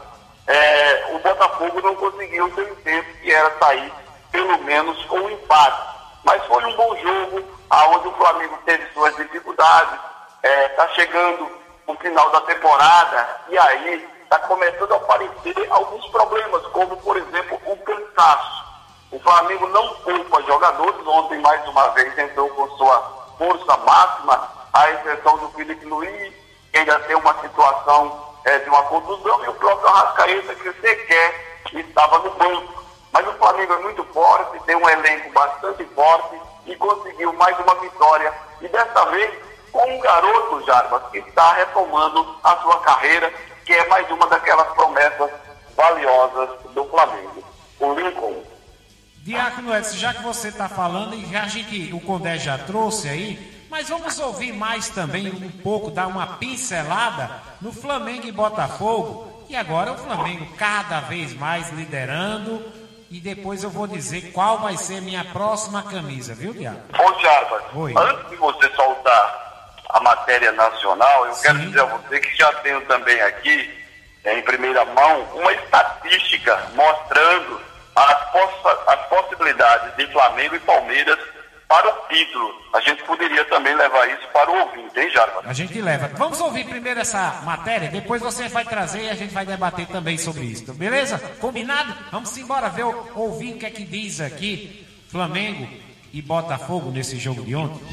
é, o Botafogo não conseguiu o seu tempo, que era sair pelo menos com um empate. Mas foi um bom jogo, aonde o Flamengo teve suas dificuldades, está é, tá chegando o final da temporada e aí está começando a aparecer alguns problemas, como por exemplo o cansaço. O Flamengo não poupa jogadores, ontem mais uma vez entrou com sua força máxima, a exceção do Felipe Luiz, que ainda tem uma situação é, de uma contusão, e o próprio Arrascaeta, que sequer estava no banco. Mas o Flamengo é muito forte, tem um elenco bastante forte e conseguiu mais uma vitória. E dessa vez com um garoto, Jarbas, que está retomando a sua carreira, que é mais uma daquelas promessas valiosas do Flamengo. O Lincoln. Diácono Edson, já que você está falando, e já a gente, o Condé já trouxe aí, mas vamos ouvir mais também um pouco, dar uma pincelada no Flamengo e Botafogo. E agora o Flamengo cada vez mais liderando, e depois eu vou dizer qual vai ser minha próxima camisa, viu, Diabo? Ô, Jarbas, antes de você soltar a matéria nacional, eu Sim. quero dizer a você que já tenho também aqui, em primeira mão, uma estatística mostrando as, poss as possibilidades de Flamengo e Palmeiras para o título. A gente poderia também levar isso para o ouvinte, hein, Jarba? A gente leva. Vamos ouvir primeiro essa matéria, depois você vai trazer e a gente vai debater também sobre isso. Beleza? Combinado? Vamos embora ver, ouvir o que é que diz aqui Flamengo e Botafogo nesse jogo de ontem.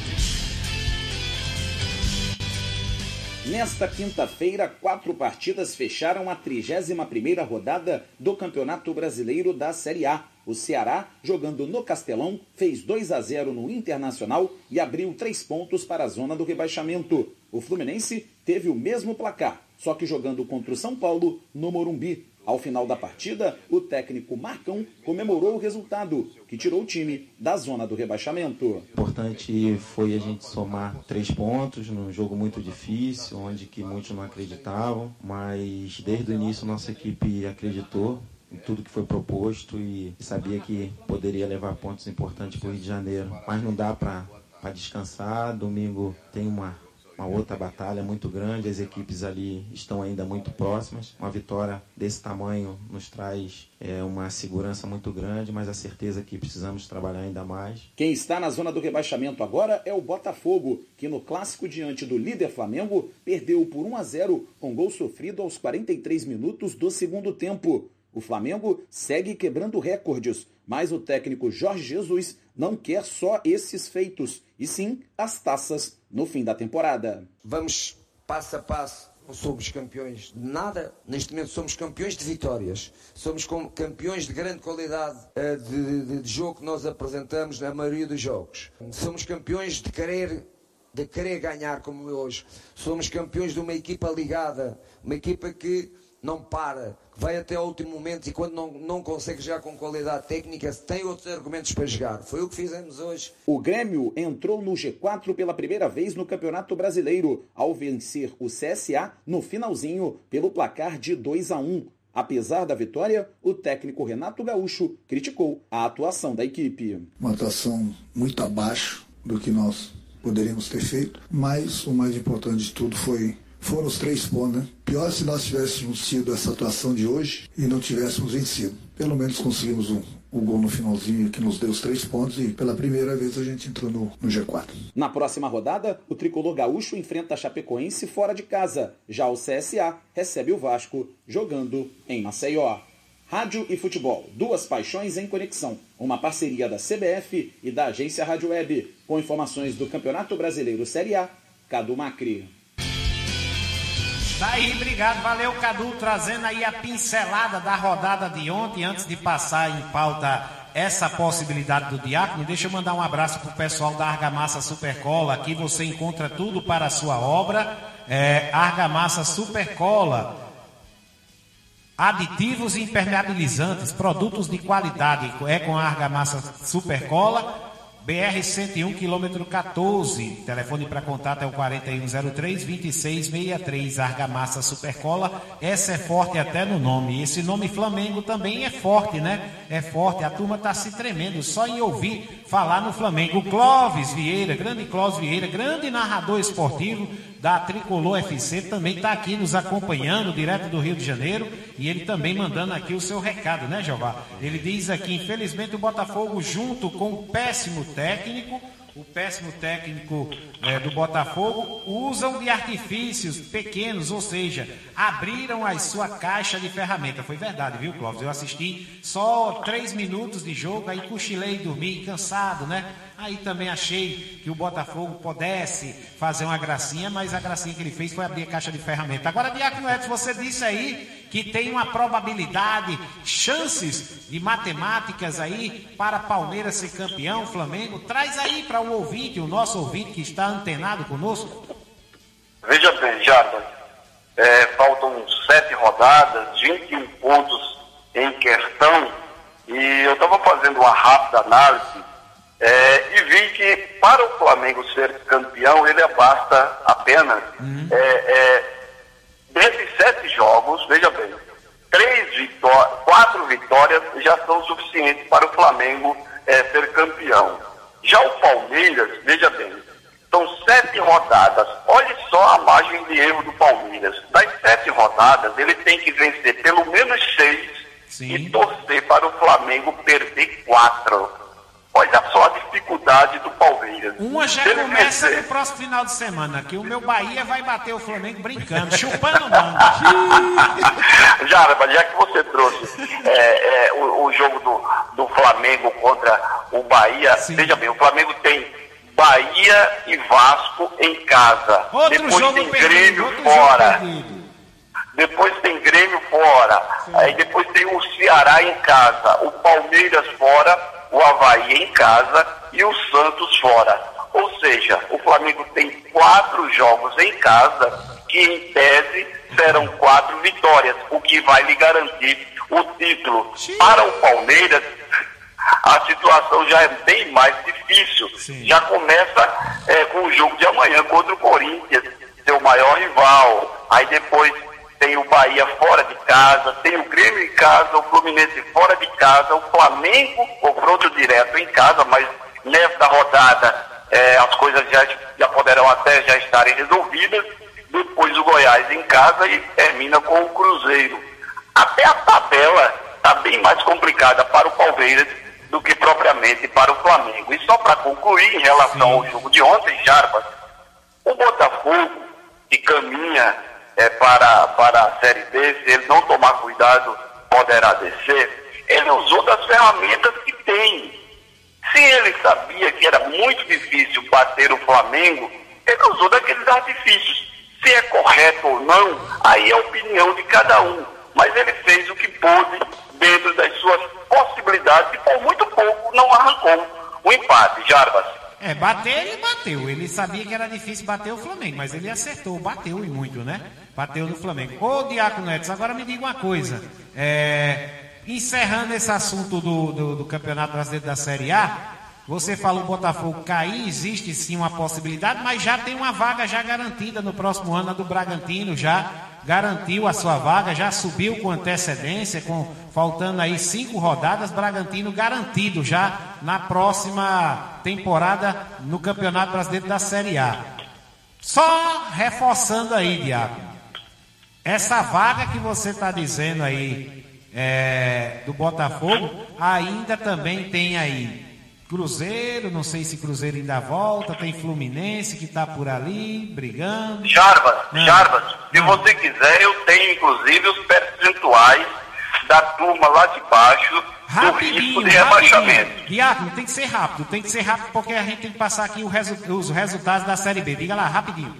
Nesta quinta-feira, quatro partidas fecharam a 31ª rodada do Campeonato Brasileiro da Série A. O Ceará, jogando no Castelão, fez 2 a 0 no Internacional e abriu três pontos para a zona do rebaixamento. O Fluminense teve o mesmo placar, só que jogando contra o São Paulo no Morumbi. Ao final da partida, o técnico Marcão comemorou o resultado, que tirou o time da zona do rebaixamento. Importante foi a gente somar três pontos num jogo muito difícil, onde que muitos não acreditavam, mas desde o início nossa equipe acreditou em tudo que foi proposto e sabia que poderia levar pontos importantes para o Rio de Janeiro. Mas não dá para descansar. Domingo tem uma uma outra batalha muito grande, as equipes ali estão ainda muito próximas. Uma vitória desse tamanho nos traz é, uma segurança muito grande, mas a certeza que precisamos trabalhar ainda mais. Quem está na zona do rebaixamento agora é o Botafogo, que no clássico diante do líder Flamengo perdeu por 1 a 0 com gol sofrido aos 43 minutos do segundo tempo. O Flamengo segue quebrando recordes, mas o técnico Jorge Jesus não quer só esses feitos, e sim as taças no fim da temporada. Vamos passo a passo. Não somos campeões de nada, neste momento somos campeões de vitórias. Somos campeões de grande qualidade eh, de, de, de jogo que nós apresentamos na maioria dos jogos. Somos campeões de querer de querer ganhar como hoje. Somos campeões de uma equipa ligada, uma equipa que não para, vai até ao último momento e quando não, não consegue jogar com qualidade técnica, tem outros argumentos para jogar. Foi o que fizemos hoje. O Grêmio entrou no G4 pela primeira vez no Campeonato Brasileiro, ao vencer o CSA no finalzinho pelo placar de 2 a 1. Apesar da vitória, o técnico Renato Gaúcho criticou a atuação da equipe. Uma atuação muito abaixo do que nós poderíamos ter feito, mas o mais importante de tudo foi foram os três pontos, né? Pior se nós tivéssemos sido essa atuação de hoje e não tivéssemos vencido. Pelo menos conseguimos um, o gol no finalzinho que nos deu os três pontos e pela primeira vez a gente entrou no, no, G4. Na próxima rodada, o tricolor gaúcho enfrenta a Chapecoense fora de casa. Já o CSA recebe o Vasco jogando em Maceió. Rádio e futebol, duas paixões em conexão. Uma parceria da CBF e da agência Rádio Web, com informações do Campeonato Brasileiro Série A, Cadu Macri. Tá obrigado, valeu Cadu, trazendo aí a pincelada da rodada de ontem, antes de passar em pauta essa possibilidade do Diácono, deixa eu mandar um abraço pro pessoal da Argamassa Supercola, aqui você encontra tudo para a sua obra, é, Argamassa Supercola, aditivos impermeabilizantes, produtos de qualidade, é com a Argamassa Supercola, BR-101, quilômetro 14. Telefone para contato é o 4103-2663. Argamassa Supercola. Essa é forte até no nome. Esse nome Flamengo também é forte, né? É forte. A turma está se tremendo só em ouvir falar no Flamengo. Clóvis Vieira, grande Clóvis Vieira, grande narrador esportivo da Tricolor FC, também está aqui nos acompanhando, direto do Rio de Janeiro, e ele também mandando aqui o seu recado, né, Jeová? Ele diz aqui, infelizmente o Botafogo, junto com o péssimo técnico, o péssimo técnico é, do Botafogo, usam de artifícios pequenos, ou seja, abriram a sua caixa de ferramenta. Foi verdade, viu, Clóvis? Eu assisti só três minutos de jogo, aí cochilei, dormi, cansado, né? Aí também achei que o Botafogo pudesse fazer uma gracinha, mas a gracinha que ele fez foi abrir a caixa de ferramenta. Agora, Diácono Edson, você disse aí que tem uma probabilidade, chances de matemáticas aí para Palmeiras ser campeão, Flamengo. Traz aí para o ouvinte, o nosso ouvinte que está antenado conosco. Veja bem, Jarbas, é, faltam sete rodadas, 21 pontos em questão, e eu estava fazendo uma rápida análise é, e vi que para o Flamengo ser campeão, ele basta apenas uhum. é, é, desses sete jogos, veja bem, três vitó quatro vitórias já são suficientes para o Flamengo é, ser campeão. Já o Palmeiras, veja bem, são sete rodadas. Olhe só a margem de erro do Palmeiras. Das sete rodadas, ele tem que vencer pelo menos seis Sim. e torcer para o Flamengo perder quatro. Olha só a dificuldade do Palmeiras. Uma já Ele começa vencer. no próximo final de semana, que o meu Bahia vai bater o Flamengo brincando, chupando manga. já, já que você trouxe é, é, o, o, jogo do, do Flamengo contra o Bahia, Sim. veja bem, o Flamengo tem Bahia e Vasco em casa. Outro Depois tem perdido, Grêmio fora. Depois tem Grêmio fora. Sim. Aí depois tem o Ceará em casa. O Palmeiras fora o Havaí em casa e o Santos fora. Ou seja, o Flamengo tem quatro jogos em casa que, em tese, serão quatro vitórias, o que vai lhe garantir o título. Sim. Para o Palmeiras, a situação já é bem mais difícil. Sim. Já começa é, com o jogo de amanhã contra o Corinthians, seu maior rival. Aí depois tem o Bahia fora de casa, tem o Grêmio em casa, o Fluminense fora de casa, o Flamengo, confronto direto em casa, mas nesta rodada é, as coisas já, já poderão até já estarem resolvidas. Depois o Goiás em casa e termina com o Cruzeiro. Até a tabela está bem mais complicada para o Palmeiras do que propriamente para o Flamengo. E só para concluir em relação Sim. ao jogo de ontem, Jarbas, o Botafogo que caminha é, para, para a Série B, se ele não tomar cuidado, poderá descer. Ele usou das ferramentas que tem. Se ele sabia que era muito difícil bater o Flamengo, ele usou daqueles artifícios. Se é correto ou não, aí é a opinião de cada um. Mas ele fez o que pôde dentro das suas possibilidades e por muito pouco não arrancou o empate, Jarbas. É, bater ele bateu. Ele sabia que era difícil bater o Flamengo, mas ele acertou, bateu e muito, né? Bateu no Flamengo. Ô, Diácono Edson, agora me diga uma coisa. É, encerrando esse assunto do, do, do, Campeonato Brasileiro da Série A, você falou o Botafogo cair, existe sim uma possibilidade, mas já tem uma vaga já garantida no próximo ano, a do Bragantino já garantiu a sua vaga, já subiu com antecedência, com faltando aí cinco rodadas, Bragantino garantido já na próxima temporada no Campeonato Brasileiro da Série A. Só reforçando aí, Diabo, essa vaga que você está dizendo aí é, do Botafogo, ainda também tem aí Cruzeiro, não sei se Cruzeiro ainda volta, tem Fluminense que está por ali, brigando. Jarbas, ah. Jarbas, se você quiser, eu tenho inclusive os percentuais da turma lá de baixo rapidinho, do risco de rebaixamento. Diácono, tem que ser rápido, tem que ser rápido porque a gente tem que passar aqui resu os resultados da Série B. Diga lá, rapidinho.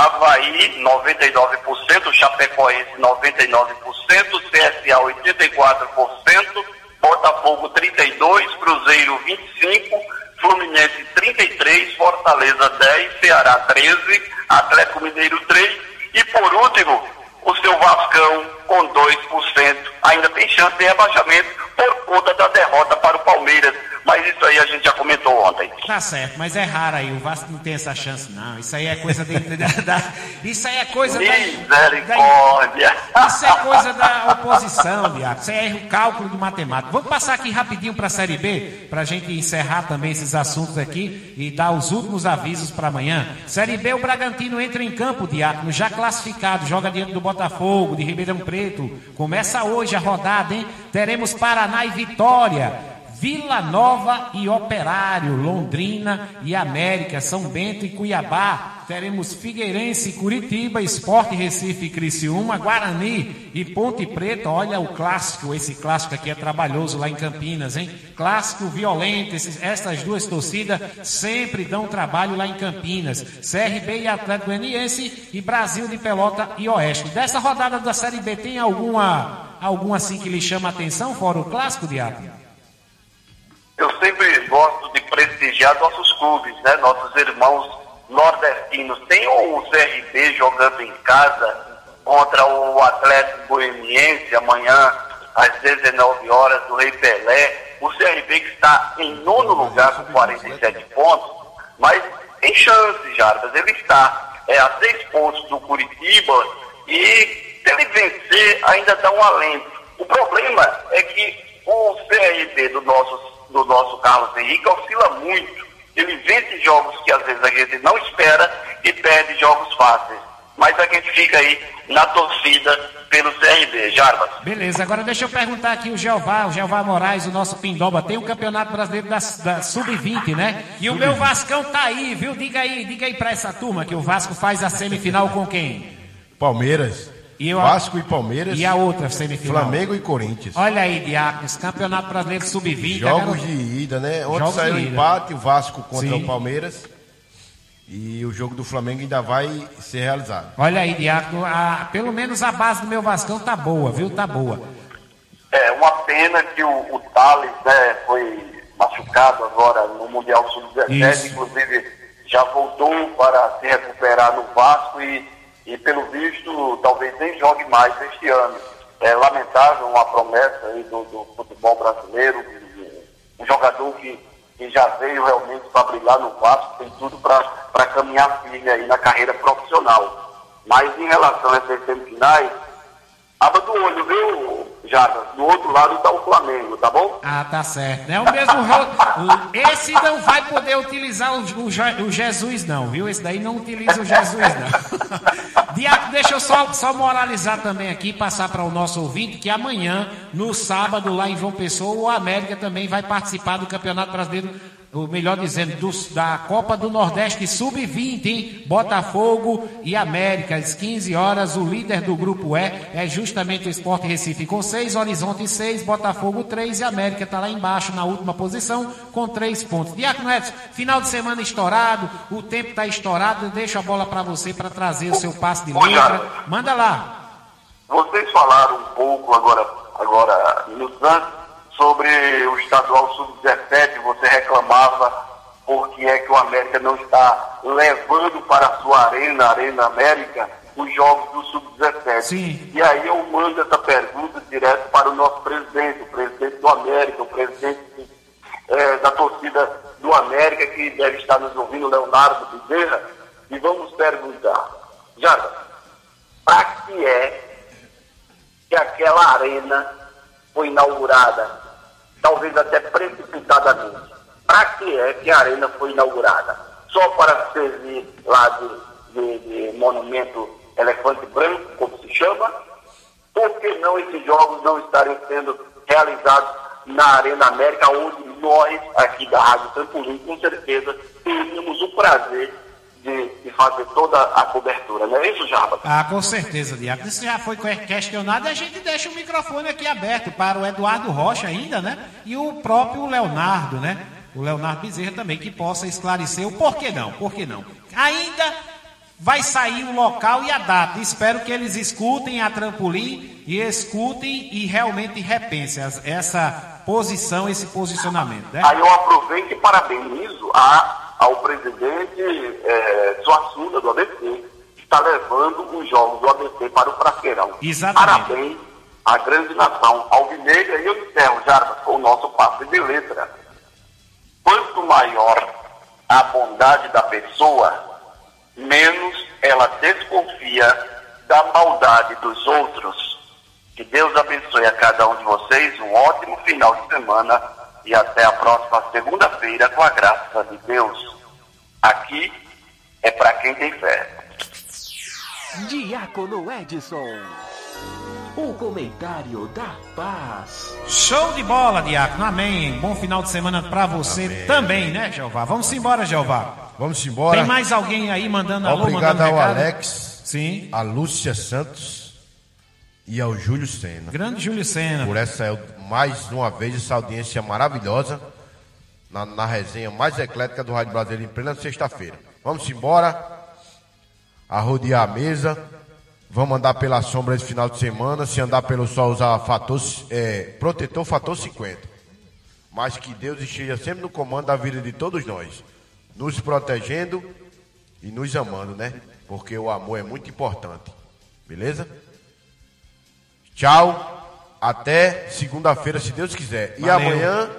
Havaí, 99%, Chapecoense, 99%, CSA, 84%, Botafogo 32, Cruzeiro 25, Fluminense 33, Fortaleza 10, Ceará 13, Atlético Mineiro 3 e por último, o seu Vascão com 2%. Ainda tem chance de rebaixamento por conta da derrota para o Palmeiras mas isso aí a gente já comentou ontem. Tá certo, mas é raro aí, o Vasco não tem essa chance não. Isso aí é coisa de, da, da- isso aí é coisa da, Misericórdia. da- isso é coisa da oposição, Diaco. Isso aí é o cálculo de matemática. Vamos passar aqui rapidinho para a Série B, para a gente encerrar também esses assuntos aqui e dar os últimos avisos para amanhã. Série B, o Bragantino entra em campo, Diácono, já classificado, joga diante do Botafogo, de Ribeirão Preto. Começa hoje a rodada, hein? Teremos Paraná e Vitória. Vila Nova e Operário, Londrina e América, São Bento e Cuiabá. Teremos Figueirense e Curitiba, Esporte Recife e Criciúma, Guarani e Ponte Preta. Olha o clássico, esse clássico aqui é trabalhoso lá em Campinas, hein? Clássico violento, esses, essas duas torcidas sempre dão trabalho lá em Campinas. CRB e Atlético Goianiense e Brasil de Pelota e Oeste. Dessa rodada da Série B, tem alguma, alguma assim que lhe chama a atenção, fora o clássico, Diabo? Eu sempre gosto de prestigiar nossos clubes, né? Nossos irmãos nordestinos. Tem o CRB jogando em casa contra o Atlético Goianiense amanhã às 19 horas do Rei Pelé. O CRB que está em nono lugar com 47 pontos, mas tem chance, Jarbas. Ele está é, a seis pontos do Curitiba e se ele vencer ainda dá um alento. O problema é que o CRB do nosso, do nosso Carlos Henrique oscila muito. Ele vence jogos que às vezes a gente não espera e perde jogos fáceis. Mas a gente fica aí na torcida pelo CRB, Jarbas. Beleza, agora deixa eu perguntar aqui o Jeová, o Jeová Moraes, o nosso Pindoba, tem o Campeonato Brasileiro da, da Sub-20, né? E o meu Vascão tá aí, viu? Diga aí, diga aí pra essa turma que o Vasco faz a semifinal com quem? Palmeiras. E eu- Vasco e Palmeiras. E a outra semifinal? Flamengo e Corinthians. Olha aí, Diáconos, Campeonato Brasileiro Sub-20. Jogos de ida, né? Ontem Jogos saiu o empate, o Vasco contra Sim. o Palmeiras. E o jogo do Flamengo ainda vai ser realizado. Olha aí, Diácono, a- pelo menos a base do meu Vascão tá boa, viu? Tá boa. É uma pena que o, o Thales né, foi machucado agora no Mundial Sub-17, Isso. inclusive já voltou para se recuperar no Vasco e, e pelo visto talvez nem jogue mais este ano. É lamentável uma promessa aí do, do futebol brasileiro, um jogador que, que já veio realmente para brilhar no Vasco, tem tudo para caminhar firme aí na carreira profissional. Mas em relação a essas semifinais, Aba do olho, viu, Jada? Do outro lado está o Flamengo, tá bom? Ah, tá certo. É o mesmo Esse não vai poder utilizar o, o o Jesus, não, viu? Esse daí não utiliza o Jesus, não. Diaco, deixa eu só, só moralizar também aqui, passar para o nosso ouvinte, que amanhã, no sábado, lá em João Pessoa, o América também vai participar do Campeonato Brasileiro, ou melhor dizendo, da Copa do Nordeste Sub-20, hein? Botafogo e América, às 15 horas, o líder do grupo E é justamente o Sport Recife com 6, Horizonte 6, Botafogo 3 e América está lá embaixo na última posição com 3 pontos. Diácono Edson, final de semana estourado, o tempo está estourado, eu deixo a bola para você para trazer o seu passe de letra. Manda lá. Vocês falaram um pouco agora, agora minutos antes, sobre o estadual sub-17, você reclamava porque é que o América não está levando para a sua arena, a Arena América, os jogos do sub-17. Sim. E aí eu mando essa pergunta direto para o nosso presidente, o presidente do América, o presidente eh, da torcida do América, que deve estar nos ouvindo, Leonardo Bezerra, e vamos perguntar, Jada, para que é que aquela arena foi inaugurada, talvez até precipitadamente. Para que é que a arena foi inaugurada? Só para servir lá de, de- de monumento elefante branco, como se chama? Por que não esses jogos não estarem sendo realizados na Arena América, onde nós, aqui da Rádio Trampolim, com certeza, teríamos o prazer de, de fazer toda a cobertura, não é isso, Jarbas? Ah, com certeza, Diácono. Isso já foi que- questionado e a gente deixa o microfone aqui aberto para o Eduardo Rocha ainda, né? E o próprio Leonardo, né? O Leonardo Bezerra também, que possa esclarecer o porquê não, por que não. Ainda vai sair o local e a data. Espero que eles escutem a trampolim e escutem e realmente repensem essa posição, esse posicionamento, né? Aí eu aproveito e parabenizo a, ao presidente eh, Suassuna do ABC, que está levando os jogos do ABC para o Frasqueirão. Exatamente. Parabéns à grande nação alvinegra e eu encerro, Jarbas, com o nosso passe de letra. quanto maior a bondade da pessoa, menos ela desconfia da maldade dos outros. Que Deus abençoe a cada um de vocês, um ótimo final de semana e até a próxima segunda-feira, com a graça de Deus. Aqui é para quem tem fé. Diácono Edson. O comentário da paz. Show de bola, Diácono. Amém. Bom final de semana para você Amém. também, né, Jeová? Vamos embora, Jeová. Vamos embora. Tem mais alguém aí mandando alô, Obrigado mandando ao recado? Alex, Sim. a Lúcia Santos e ao Júlio Sena. Grande Júlio Sena. Por essa, mais uma vez, essa audiência maravilhosa na, na resenha mais eclética do Rádio Brasileiro em plena sexta-feira. Vamos embora, a rodear a mesa. Vamos andar pela sombra esse final de semana. Se andar pelo sol, usar fator, é, protetor fator 50. Mas que Deus esteja sempre no comando da vida de todos nós, nos protegendo e nos amando, né? Porque o amor é muito importante. Beleza? Tchau. Até segunda-feira, se Deus quiser. E Valeu. amanhã,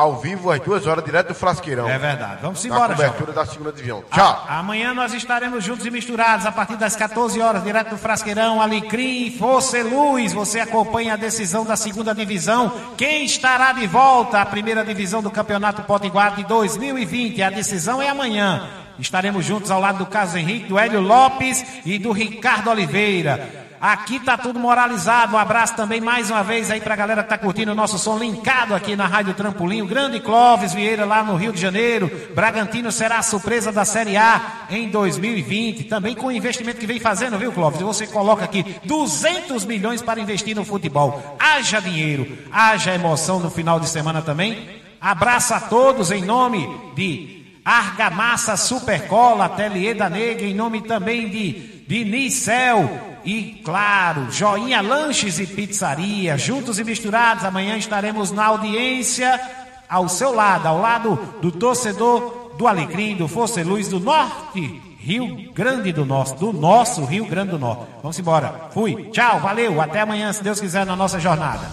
ao vivo, às duas horas, direto do Frasqueirão. É verdade. Vamos Na embora, cobertura da segunda divisão. Tchau. A- amanhã nós estaremos juntos e misturados a partir das 14 horas, direto do Frasqueirão, Alecrim, Força Luz. Você acompanha a decisão da segunda divisão. Quem estará de volta à primeira divisão do Campeonato Potiguar de 2020? A decisão é amanhã. Estaremos juntos ao lado do Carlos Henrique, do Hélio Lopes e do Ricardo Oliveira. Aqui tá tudo moralizado. Um abraço também mais uma vez aí pra galera que tá curtindo o nosso som linkado aqui na Rádio Trampolim. O grande Clóvis Vieira lá no Rio de Janeiro. Bragantino será a surpresa da Série A em 2020. Também com o investimento que vem fazendo, viu, Clóvis? Você coloca aqui 200 milhões para investir no futebol. Haja dinheiro, haja emoção no final de semana também. Abraço a todos em nome de Argamassa Supercola, Ateliê da Negra, em nome também de, de Nicel e, claro, Joinha Lanches e Pizzaria, juntos e misturados. Amanhã estaremos na audiência ao seu lado, ao lado do torcedor do Alecrim, do Força Luz do Norte, Rio Grande do Norte, do nosso Rio Grande do Norte. Vamos embora. Fui. Tchau, valeu. Até amanhã, se Deus quiser, na nossa jornada.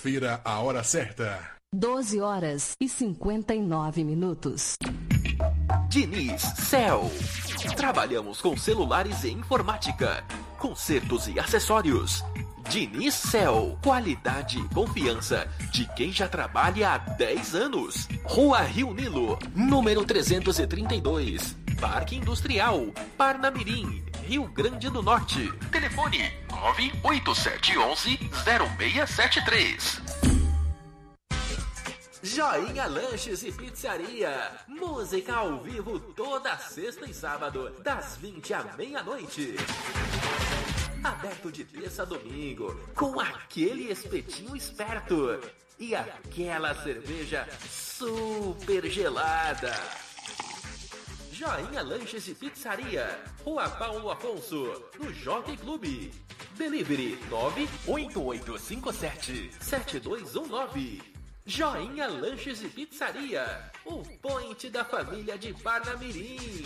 Confira a hora certa. 12 horas e 59 minutos. Diniz Cell. Trabalhamos com celulares e informática, consertos e acessórios. Diniz Cell. Qualidade e confiança de quem já trabalha há 10 anos. Rua Rio Nilo, número 332. Parque Industrial, Parnamirim, Rio Grande do Norte. Telefone 98711 0673. Joinha Lanches e Pizzaria. Música ao vivo toda sexta e sábado, das 20 à meia-noite. Aberto de terça a domingo, com aquele espetinho esperto e aquela cerveja super gelada. Joinha Lanches e Pizzaria, Rua Paulo Afonso, no Jockey Clube. Delivery 98857 7219. Joinha Lanches e Pizzaria, o point da família de Parnamirim.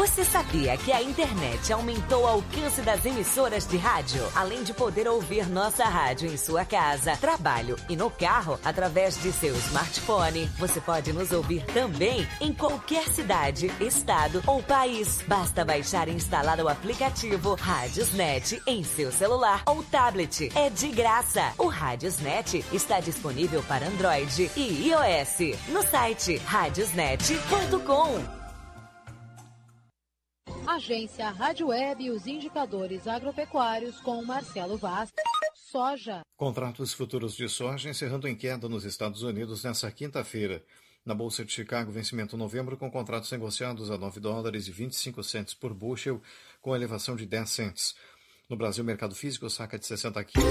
Você sabia que a internet aumentou o alcance das emissoras de rádio? Além de poder ouvir nossa rádio em sua casa, trabalho e no carro através de seu smartphone, você pode nos ouvir também em qualquer cidade, estado ou país. Basta baixar e instalar o aplicativo Rádiosnet em seu celular ou tablet. É de graça. O Rádiosnet está disponível para Android e iOS no site radiosnet.com. Agência Rádio Web e os indicadores agropecuários com Marcelo Vaz. Soja. Contratos futuros de soja encerrando em queda nos Estados Unidos nesta quinta-feira. Na Bolsa de Chicago, vencimento novembro com contratos negociados a 9 dólares e 25 centes por bushel, com elevação de 10 centes. No Brasil, o mercado físico saca de 60 quilos.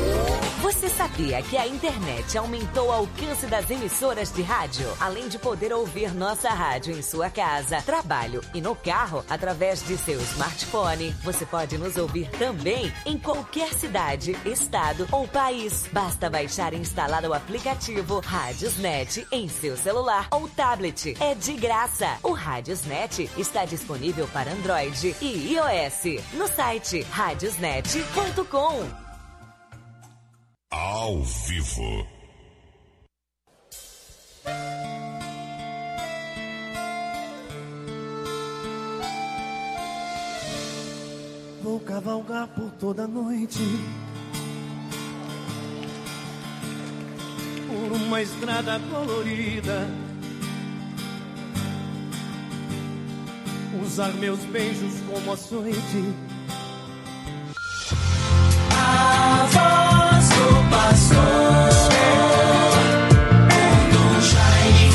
Você sabia que a internet aumentou o alcance das emissoras de rádio? Além de poder ouvir nossa rádio em sua casa, trabalho e no carro, através de seu smartphone, você pode nos ouvir também em qualquer cidade, estado ou país. Basta baixar e instalar o aplicativo Rádiosnet em seu celular ou tablet. É de graça. O Rádiosnet está disponível para Android e iOS no site Rádiosnet net.com. Ao vivo. Vou cavalgar por toda a noite. Por uma estrada colorida. Usar meus beijos como açoite a voz do pastor.